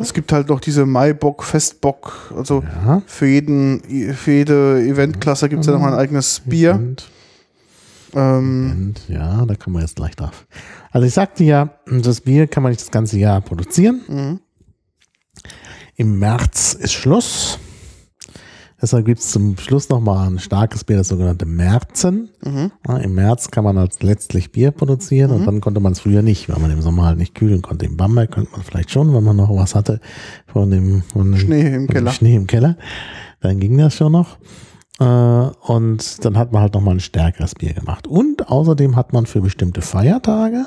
es gibt halt noch diese Maibock, Festbock. Also Ja. für jeden, für jede Eventklasse gibt es ja noch mal ein eigenes Bier. Und Ähm, Und ja, da kommen wir jetzt gleich drauf. Also ich sagte ja, das Bier kann man nicht das ganze Jahr produzieren. mhm. Im März ist Schluss. Deshalb gibt es zum Schluss nochmal ein starkes Bier, das sogenannte Märzen. Mhm. Ja, Im März kann man als letztlich Bier produzieren und dann konnte man es früher nicht, weil man im Sommer halt nicht kühlen konnte. Im Bamberg könnte man vielleicht schon, wenn man noch was hatte von dem, von dem Schnee im Keller. Schnee im Keller. Dann ging das schon noch. Äh, und dann hat man halt nochmal ein stärkeres Bier gemacht. Und außerdem hat man für bestimmte Feiertage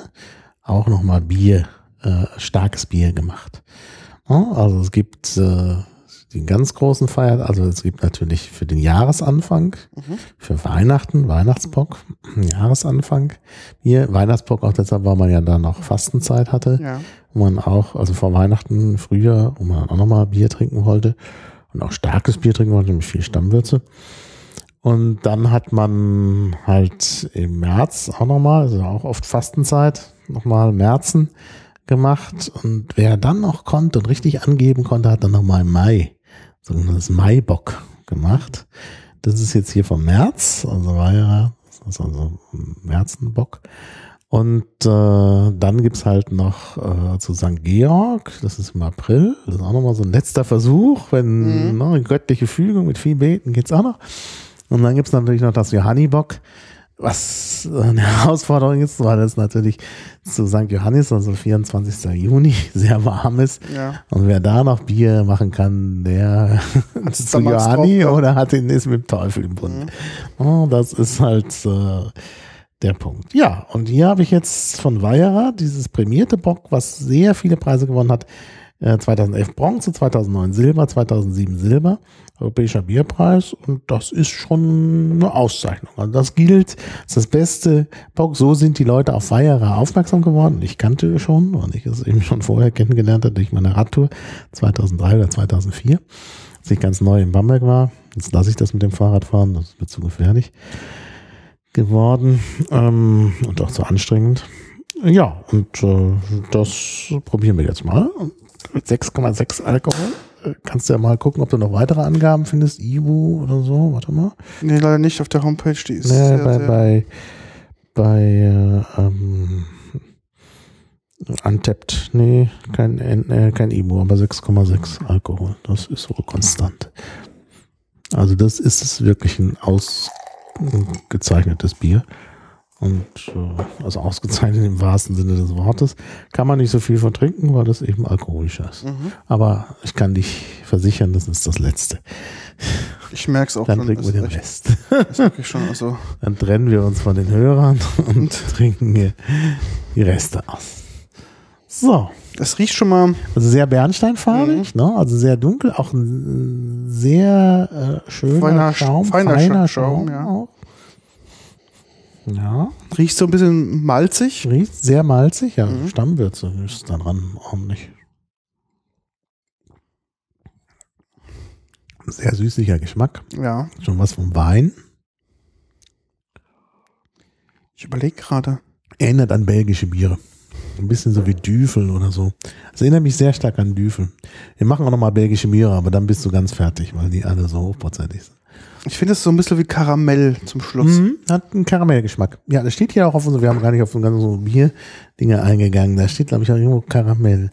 auch nochmal Bier, äh, starkes Bier gemacht. Also es gibt äh, den ganz großen Feiertag, also es gibt natürlich für den Jahresanfang, für Weihnachten, Weihnachtsbock, Jahresanfang. Hier, Weihnachtsbock auch deshalb, weil man ja da noch Fastenzeit hatte Ja. wo man auch, also vor Weihnachten früher, wo man auch nochmal Bier trinken wollte und auch starkes Bier trinken wollte, mit viel Stammwürze. Und dann hat man halt im März auch nochmal, also auch oft Fastenzeit, nochmal Märzen gemacht. Und wer dann noch konnte und richtig angeben konnte, hat dann nochmal im Mai, sogenanntes Maibock gemacht. Das ist jetzt hier vom März, also war ja, das ist also Märzenbock. Und äh, dann gibt's halt noch äh, zu St. Georg, das ist im April, das ist auch nochmal so ein letzter Versuch, wenn ne, eine göttliche Fügung mit viel Beten geht's auch noch. Und dann gibt's natürlich noch das Johannibock, was eine Herausforderung ist, weil es natürlich zu St. Johannes, also 24. Juni, sehr warm ist. Ja. Und wer da noch Bier machen kann, der Hat's zu Johanni ja. oder hat ihn ist mit dem Teufel im Bund. Oh, das ist halt äh, der Punkt. Ja, und hier habe ich jetzt von Weyerer dieses prämierte Bock, was sehr viele Preise gewonnen hat. Äh, 2011 Bronze, 2009 Silber, 2007 Silber, Europäischer Bierpreis und das ist schon eine Auszeichnung. Also das gilt, das ist das beste Bock. So sind die Leute auf Weyerer aufmerksam geworden. Ich kannte schon, weil ich es eben schon vorher kennengelernt hatte durch meine Radtour 2003 oder 2004, als ich ganz neu in Bamberg war. Jetzt lasse ich das mit dem Fahrradfahren, das ist mir zu gefährlich geworden ähm, und auch zu anstrengend. Ja, und äh, das probieren wir jetzt mal. Mit 6,6 Alkohol. Äh, Kannst du ja mal gucken, ob du noch weitere Angaben findest. Ibu oder so. Warte mal. Nee, leider nicht auf der Homepage, die ist Nee, sehr, bei, sehr, bei, bei äh, ähm, Untapped. Nee, kein, äh, kein Ibu, aber 6,6 Alkohol. Das ist wohl konstant. Also das ist es wirklich ein ausgezeichnetes Bier. Und äh, also ausgezeichnet im wahrsten Sinne des Wortes. Kann man nicht so viel von trinken, weil das eben alkoholischer ist. Mhm. Aber ich kann dich versichern, das ist das Letzte. Ich merke es auch Dann schon. trinken wir den Rest. ist wirklich schon, also, Dann trennen wir uns von den Hörern und trinken hier die Reste aus. So, das riecht schon mal, also sehr bernsteinfarbig, ne? also sehr dunkel, auch ein sehr äh, schöner Feiner Sch- Schaum, feiner feiner Schaum, Schaum, ja. auch. Ja, riecht so ein bisschen malzig. riecht sehr malzig, ja, Mhm. Stammwürze ist da dran, ordentlich. Sehr süßlicher Geschmack, Ja, schon was vom Wein. ich überlege gerade. Erinnert an belgische Biere. Ein bisschen so wie Düfel oder so. Das erinnert mich sehr stark an Düfel. Wir machen auch nochmal belgische Biere, aber dann bist du ganz fertig, weil die alle so hochprozentig sind. Ich finde es so ein bisschen wie Karamell zum Schluss. Mhm, hat einen Karamellgeschmack. Ja, das steht hier auch auf unserem, wir haben gar nicht auf unsere ganzen Bier-Dinge eingegangen. Da steht, glaube ich, auch irgendwo Karamell.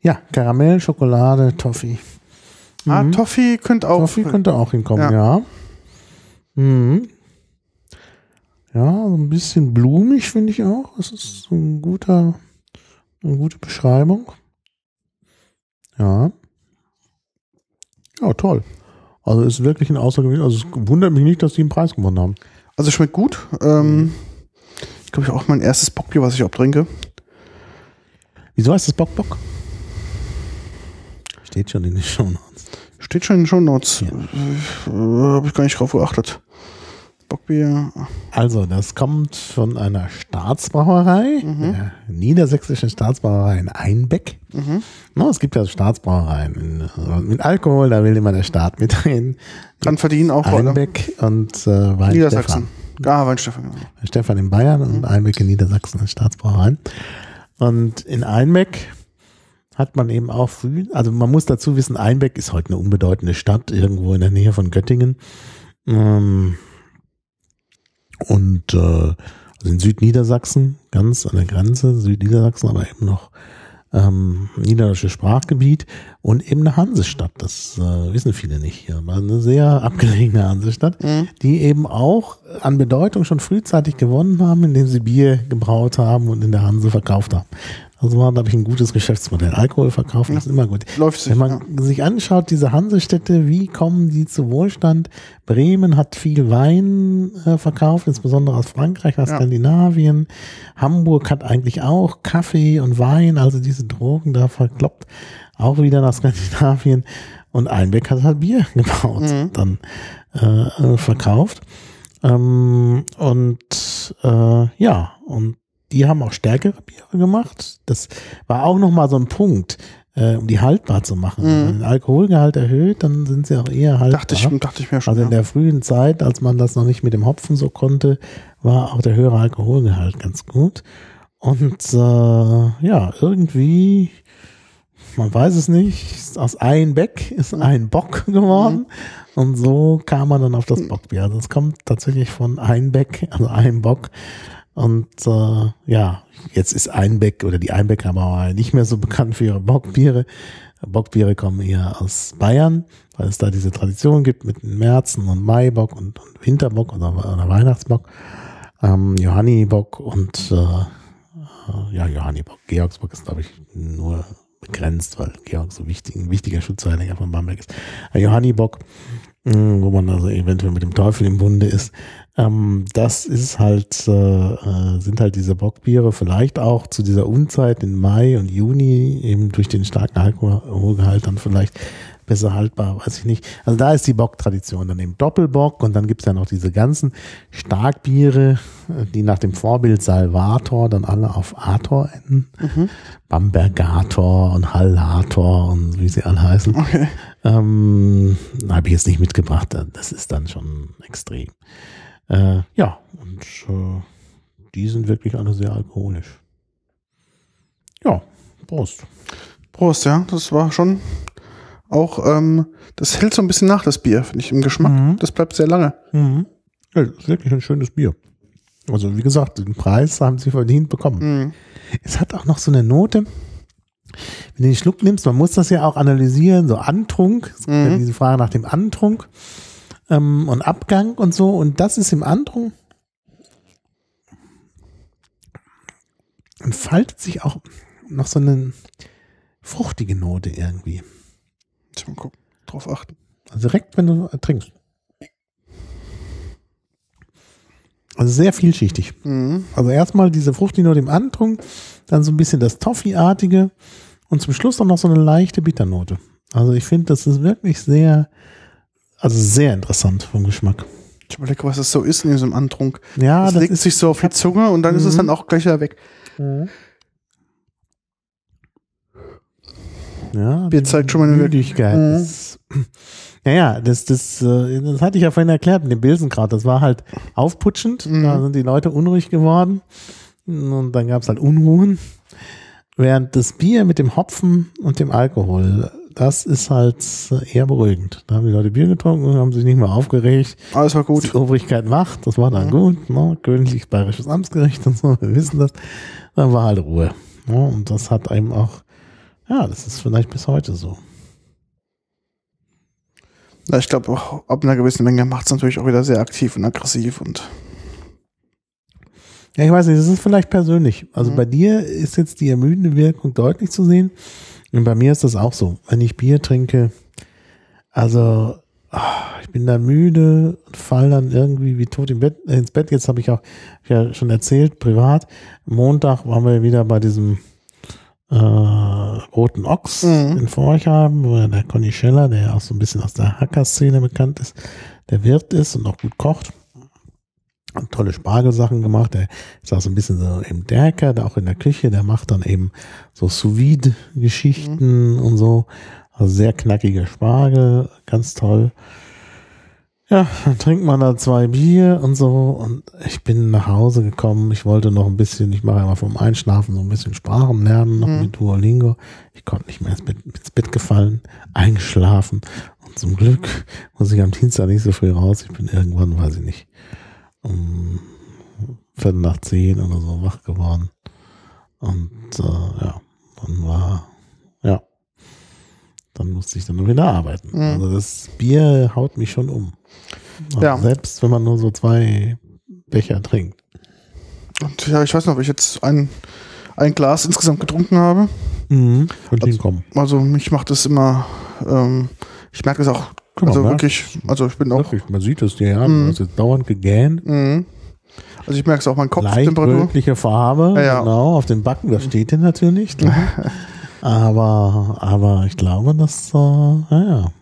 Ja, Karamell, Schokolade, Toffee. Ah, Toffee könnte auch. Toffee könnte auch hinkommen, Ja. ja. Mhm. Ja, so ein bisschen blumig finde ich auch. Das ist so ein guter, eine gute Beschreibung. Ja. Ja, toll. Also ist wirklich ein außergewöhnlich. Also es wundert mich nicht, dass die einen Preis gewonnen haben. Also schmeckt gut. Ähm, ich glaube, ich auch mein erstes Bockbier, was ich auch trinke. Wieso heißt das Bock Bock? Steht schon in den Show Notes. Steht schon in den Shownotes. Ja. Äh, Habe ich gar nicht drauf geachtet. Bockbier. Also, das kommt von einer Staatsbrauerei, der niedersächsischen Staatsbrauerei in Einbeck. Mhm. No, es gibt ja Staatsbrauereien äh, mit Alkohol, da will immer der Staat mit rein. Dran verdienen auch. Einbeck und äh, Wein Niedersachsen. Stefan. Ah, Weinstefan, genau. Stefan in Bayern Mhm. und Einbeck in Niedersachsen als Staatsbrauereien. Und in Einbeck hat man eben auch früh, also man muss dazu wissen, Einbeck ist heute eine unbedeutende Stadt, irgendwo in der Nähe von Göttingen. Ähm, Und äh, also in Südniedersachsen, ganz an der Grenze, Südniedersachsen, aber eben noch ähm, niederländisches Sprachgebiet und eben eine Hansestadt. Das äh, wissen viele nicht hier. Eine sehr abgelegene Hansestadt, mhm. die eben auch an Bedeutung schon frühzeitig gewonnen haben, indem sie Bier gebraut haben und in der Hanse verkauft haben. Also war, glaube ich, ein gutes Geschäftsmodell. Alkohol verkaufen ja. ist immer gut. Läuft sich, Wenn man ja. sich anschaut, diese Hansestädte, wie kommen die zu Wohlstand? Bremen hat viel Wein äh, verkauft, insbesondere aus Frankreich, aus ja. Skandinavien. Hamburg hat eigentlich auch Kaffee und Wein, also diese Drogen da verkloppt, auch wieder nach Skandinavien. Und Einbeck hat halt Bier gebaut, mhm. dann äh, verkauft. Ähm, und äh, ja, und die haben auch stärkere Biere gemacht. Das war auch nochmal so ein Punkt, äh, um die haltbar zu machen. Mhm. Wenn man den Alkoholgehalt erhöht, dann sind sie auch eher haltbar. Dachte ich, dachte ich mir schon. Also in der frühen Zeit, als man das noch nicht mit dem Hopfen so konnte, war auch der höhere Alkoholgehalt ganz gut. Und äh, ja, irgendwie, man weiß es nicht, aus ein Beck ist mhm. ein Bock geworden. Mhm. Und so kam man dann auf das Bockbier. Also es kommt tatsächlich von Einbeck, also ein Bock. Und äh, ja, jetzt ist Einbeck oder die Einbecker aber nicht mehr so bekannt für ihre Bockbiere. Bockbiere kommen eher aus Bayern, weil es da diese Tradition gibt mit Märzen und Maibock und, und Winterbock oder, oder Weihnachtsbock, ähm, Johannibock und äh, äh, ja, Johannibock. Georgsbock ist, glaube ich, nur begrenzt, weil Georg so wichtig, ein wichtiger Schutzheiliger von Bamberg ist. Johannibock, wo man also eventuell mit dem Teufel im Bunde ist. Ähm, das ist halt, äh, äh, sind halt diese Bockbiere vielleicht auch zu dieser Unzeit in Mai und Juni eben durch den starken Alkoholgehalt dann vielleicht besser haltbar, weiß ich nicht. Also da ist die Bocktradition dann eben Doppelbock und dann gibt's ja noch diese ganzen Starkbiere, die nach dem Vorbild Salvator dann alle auf Ator enden. Mhm. Bambergator und Hallator und wie sie alle heißen. Okay. Ähm, Habe ich jetzt nicht mitgebracht. Das ist dann schon extrem. Äh, ja, und äh, die sind wirklich alle sehr alkoholisch. Ja, Prost. Prost, ja, das war schon auch, ähm, das hält so ein bisschen nach, das Bier, finde ich, im Geschmack. Mhm. Das bleibt sehr lange. Mhm. Ja, das ist wirklich ein schönes Bier. Also, wie gesagt, den Preis haben sie verdient bekommen. Mhm. Es hat auch noch so eine Note, wenn du den Schluck nimmst, man muss das ja auch analysieren, so Antrunk, es gibt ja mhm. diese Frage nach dem Antrunk ähm, und Abgang und so, und das ist im Antrunk. Entfaltet sich auch noch so eine fruchtige Note irgendwie. Mal gucken, drauf achten. Also direkt, wenn du trinkst. Also sehr vielschichtig. Mhm. Also erstmal diese Fruchtige im Antrunk, dann so ein bisschen das Toffee-artige und zum Schluss auch noch so eine leichte Bitternote. Also ich finde, das ist wirklich sehr, also sehr interessant vom Geschmack. Ich überlege, was das so ist in diesem Antrunk. Ja, das, das legt sich so auf die Zunge und dann ist es mhm. dann auch gleich wieder weg. Mhm. Ja, Bier zeigt schon mal eine Müdigkeit. Mhm. Ja, ja, das, das, äh, das hatte ich ja vorhin erklärt mit dem Bilsenkraut. Das war halt aufputschend. Mhm. Da sind die Leute unruhig geworden. Und dann gab es halt Unruhen. Während das Bier mit dem Hopfen und dem Alkohol, das ist halt eher beruhigend. Da haben die Leute Bier getrunken und haben sich nicht mehr aufgeregt. Alles war gut. Die Obrigkeit macht, das war dann mhm. gut. Ne? Königliches Bayerisches Amtsgericht und so, wir wissen das. Dann war halt Ruhe. Ne? Und das hat einem auch ja, das ist vielleicht bis heute so. Ja, ich glaube, ab einer gewissen Menge macht es natürlich auch wieder sehr aktiv und aggressiv und. Ja, ich weiß nicht, das ist vielleicht persönlich. Also mhm. bei dir ist jetzt die ermüdende Wirkung deutlich zu sehen. Und bei mir ist das auch so. Wenn ich Bier trinke, also ach, ich bin dann müde und fall dann irgendwie wie tot im Bett, äh, ins Bett. Jetzt habe ich auch ja schon erzählt, privat. Montag waren wir wieder bei diesem äh, Roten Ochs mhm. in Forchheim, wo der Conny Scheller, der ja auch so ein bisschen aus der Hacker-Szene bekannt ist, der Wirt ist und auch gut kocht. Und tolle Spargelsachen gemacht. Der ist auch so ein bisschen so im Derker, der auch in der Küche, der macht dann eben so Sous-Vide-Geschichten mhm. und so. Also sehr knackiger Spargel, ganz toll. Ja, dann trinkt man da zwei Bier und so und ich bin nach Hause gekommen. Ich wollte noch ein bisschen, ich mache immer vom Einschlafen so ein bisschen Sprachen lernen, noch mhm. mit Duolingo. Ich konnte nicht mehr ins Bett, ins Bett gefallen, eingeschlafen und zum Glück muss ich am Dienstag nicht so früh raus. Ich bin irgendwann, weiß ich nicht, um Viertel nach zehn oder so wach geworden. Und äh, ja, dann war, ja, dann musste ich dann wieder arbeiten. Mhm. Also das Bier haut mich schon um. Ja. Selbst wenn man nur so zwei Becher trinkt. Und ja, ich weiß noch, ob ich jetzt ein, ein Glas insgesamt getrunken habe. Mhm. Könnte Also-. Also mich macht das immer, ähm, ich merke das auch, Guck also ne? wirklich, also ich bin auch, Wirklich, man sieht es dir ja. Mhm. Du hast jetzt dauernd gegähnt. mhm. also ich merke es auch, mein Leicht Kopftemperatur. rötliche Farbe, Ja, ja. genau, auf den Backen, das steht dir natürlich. klar. aber, aber ich glaube, dass, äh, naja,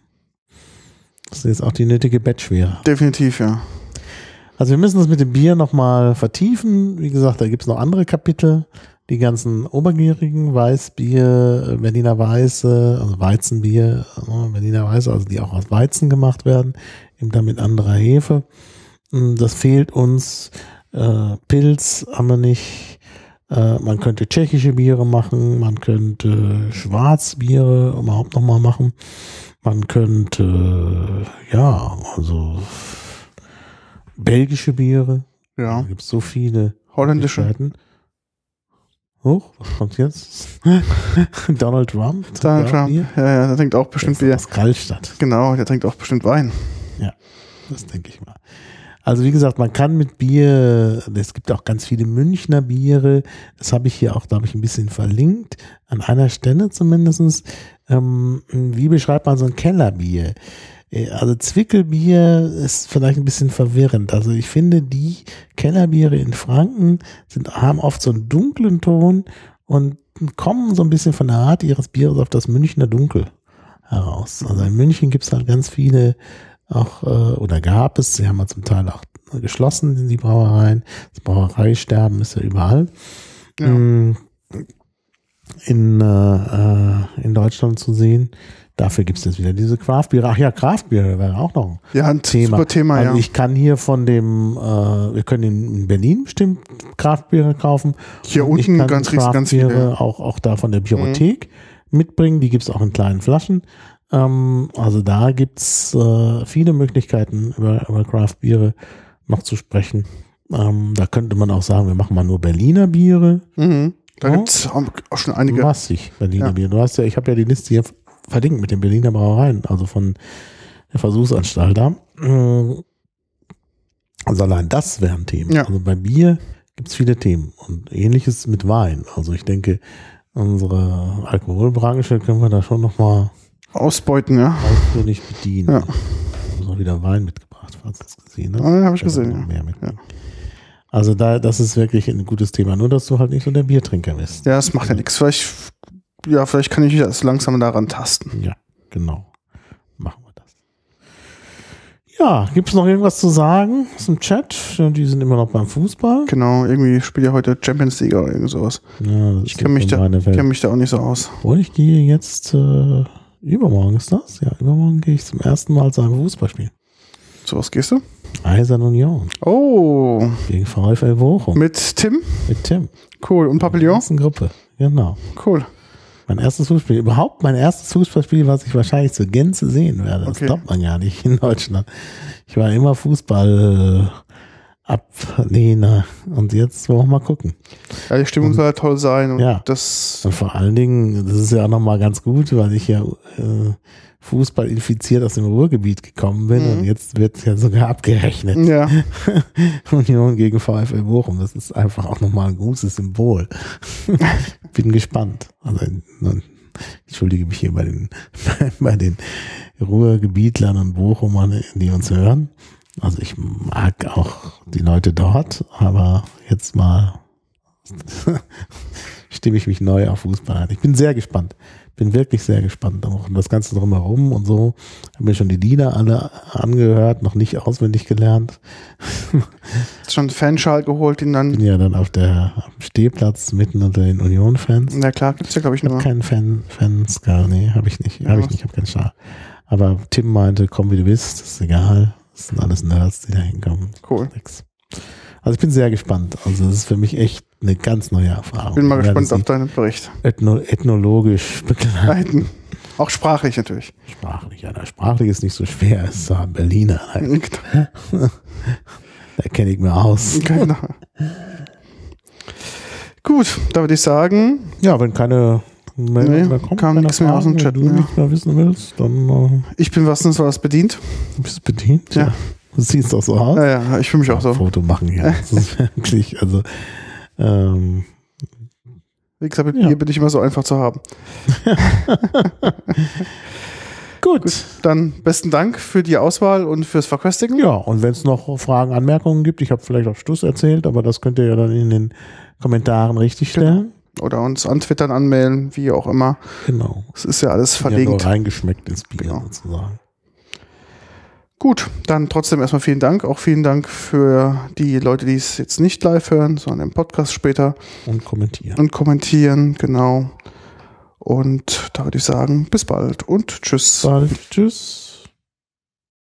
das ist jetzt auch die nötige Bettschwere. Definitiv, ja. Also wir müssen das mit dem Bier nochmal vertiefen. Wie gesagt, da gibt es noch andere Kapitel. Die ganzen obergierigen Weißbier, äh, Berliner Weiße, also Weizenbier, äh, Berliner Weiße, also die auch aus Weizen gemacht werden, eben dann mit anderer Hefe. Mm, Das fehlt uns. Äh, Pilz haben wir nicht. Man könnte tschechische Biere machen, man könnte Schwarzbiere überhaupt nochmal machen. Man könnte, ja, also belgische Biere. Ja. Da gibt es so viele Holländische. Möglichkeiten. Hoch, was kommt jetzt? Donald Trump? Donald Ja, Trump. Bier? Ja, ja, der trinkt auch bestimmt Bier. aus Karlstadt. Genau, der trinkt auch bestimmt Wein. Das denke ich mal. Also wie gesagt, man kann mit Bier, es gibt auch ganz viele Münchner Biere, das habe ich hier auch, glaube ich, ein bisschen verlinkt, an einer Stelle zumindestens. Ähm, wie beschreibt man so ein Kellerbier? Äh, Also Zwickelbier ist vielleicht ein bisschen verwirrend. Also ich finde, die Kellerbiere in Franken sind, haben oft so einen dunklen Ton und kommen so ein bisschen von der Art ihres Bieres auf das Münchner Dunkel heraus. Also in München gibt es halt ganz viele auch, äh, oder gab es, sie haben ja zum Teil auch geschlossen, die Brauereien. Das Brauereisterben ist ja überall. Ja. In, äh, äh, in Deutschland zu sehen. Dafür gibt es jetzt wieder diese Craftbiere. Ach ja, Craftbiere wäre auch noch ein Ja, ein Thema. super Thema, also ja. ich kann hier von dem, äh, wir können in Berlin bestimmt Kraftbiere kaufen. Hier Und unten ganz, ganz, ganz Craftbiere viele. Mhm. Auch, auch da von der Biothek mitbringen. Die gibt's auch in kleinen Flaschen. Ähm, also da gibt's äh, viele Möglichkeiten, über, über Craftbiere noch zu sprechen. Ähm, da könnte man auch sagen, wir machen mal nur Berliner Biere. Mhm. Da Ja. gibt's auch auch schon einige. Massig Berliner Ja. Bier. Du hast ja, ich habe ja die Liste hier verlinkt mit den Berliner Brauereien, also von der Versuchsanstalt da. Mm. Also allein das wäre ein Thema. Ja. Also bei Bier gibt's viele Themen und ähnliches mit Wein. Also ich denke, unsere Alkoholbranche können wir da schon nochmal Ausbeuten, ja. ausführlich bedienen. Ja. Ich habe auch wieder Wein mitgebracht, falls du es gesehen hast. Ah, habe ich gesehen, ja. Mehr mitgebracht. Also da, das ist wirklich ein gutes Thema. Nur, dass du halt nicht so der Biertrinker bist. Ja, das macht ja nichts. Vielleicht, ja, vielleicht kann ich mich erst langsam daran tasten. Ja, genau. Machen wir das. Ja, gibt es noch irgendwas zu sagen aus dem Chat? Die sind immer noch beim Fußball. Genau, irgendwie spielt ja heute Champions League oder irgend sowas. Ja, Ich kenne mich, da, kenn mich da auch nicht so aus. Und ich gehe jetzt, äh, übermorgen ist das? Ja, übermorgen gehe ich zum ersten Mal zu einem Fußballspiel. Zu was gehst du? Eisern Union Oh, gegen VfL Bochum mit Tim? mit Tim. Cool. Und Papillon? Ganzen Gruppe. Genau. Cool. Mein erstes Fußballspiel, überhaupt mein erstes Fußballspiel, was ich wahrscheinlich zur Gänze sehen werde. Das Okay. glaubt man ja nicht in Deutschland. Ich war immer Fußball äh, Ablehner und jetzt wollen wir mal gucken. Ja, die Stimmung soll ja toll sein und Ja. das, Und vor allen Dingen, das ist ja auch nochmal ganz gut, weil ich ja äh, Fußball infiziert aus dem Ruhrgebiet gekommen bin Mhm. und jetzt wird ja sogar abgerechnet. ja, Union gegen VfL Bochum. Das ist einfach auch nochmal ein gutes Symbol. Bin gespannt. Also, ich entschuldige mich hier bei den, bei den Ruhrgebietlern und Bochumern, die uns hören. Also ich mag auch die Leute dort, aber jetzt mal stimme ich mich neu auf Fußball ein. Ich bin sehr gespannt. Bin wirklich sehr gespannt. Auch das Ganze drumherum und so. Habe mir schon die Lieder alle angehört, noch nicht auswendig gelernt. hast schon einen Fanschal geholt, bin dann, ja dann auf der am Stehplatz mitten unter den Union-Fans. na klar, gibt's ja glaube ich Ich habe nur. keinen Fan, Fans, gar nee, habe ich nicht. Ja, habe ich nicht, habe keinen Schal. Aber Tim meinte, komm wie du bist, ist egal. Das sind alles Nerds, die da hinkommen. Cool. Nix. Also ich bin sehr gespannt. Also es ist für mich echt eine ganz neue Erfahrung. Bin mal gespannt auf deinen Bericht. Ethno ethnologisch begleiten. Leiten. Auch sprachlich natürlich. Sprachlich, ja, sprachlich ist nicht so schwer, es ist ein Berliner. Da kenne ich mir aus. Genau. Gut, da würde ich sagen, Ja, wenn keine Meldung Nee, mehr kommt, kam nichts mehr aus dem Chat wenn du mehr. nichts mehr wissen willst, dann äh, ich bin was was bedient. bist du bedient. Ja. Du siehst doch so aus. Ja, ja, ich fühle mich auch so. Foto machen hier. Das ist wirklich, also ähm, Wie gesagt, mit Ja. mir bin ich immer so einfach zu haben. gut. Dann besten Dank für die Auswahl und fürs Verköstigen. Ja, und wenn es noch Fragen, Anmerkungen gibt, ich habe vielleicht auch Stuss erzählt, aber das könnt ihr ja dann in den Kommentaren richtig stellen. Oder uns an Twittern anmelden, wie auch immer. Genau. Es ist ja alles Ja, nur verlinkt. reingeschmeckt ins Bier Genau. sozusagen. Gut, dann trotzdem erstmal vielen Dank. Auch vielen Dank für die Leute, die es jetzt nicht live hören, sondern im Podcast später Und kommentieren. und kommentieren. Genau. Und da würde ich sagen, bis bald und tschüss. Bald. Tschüss.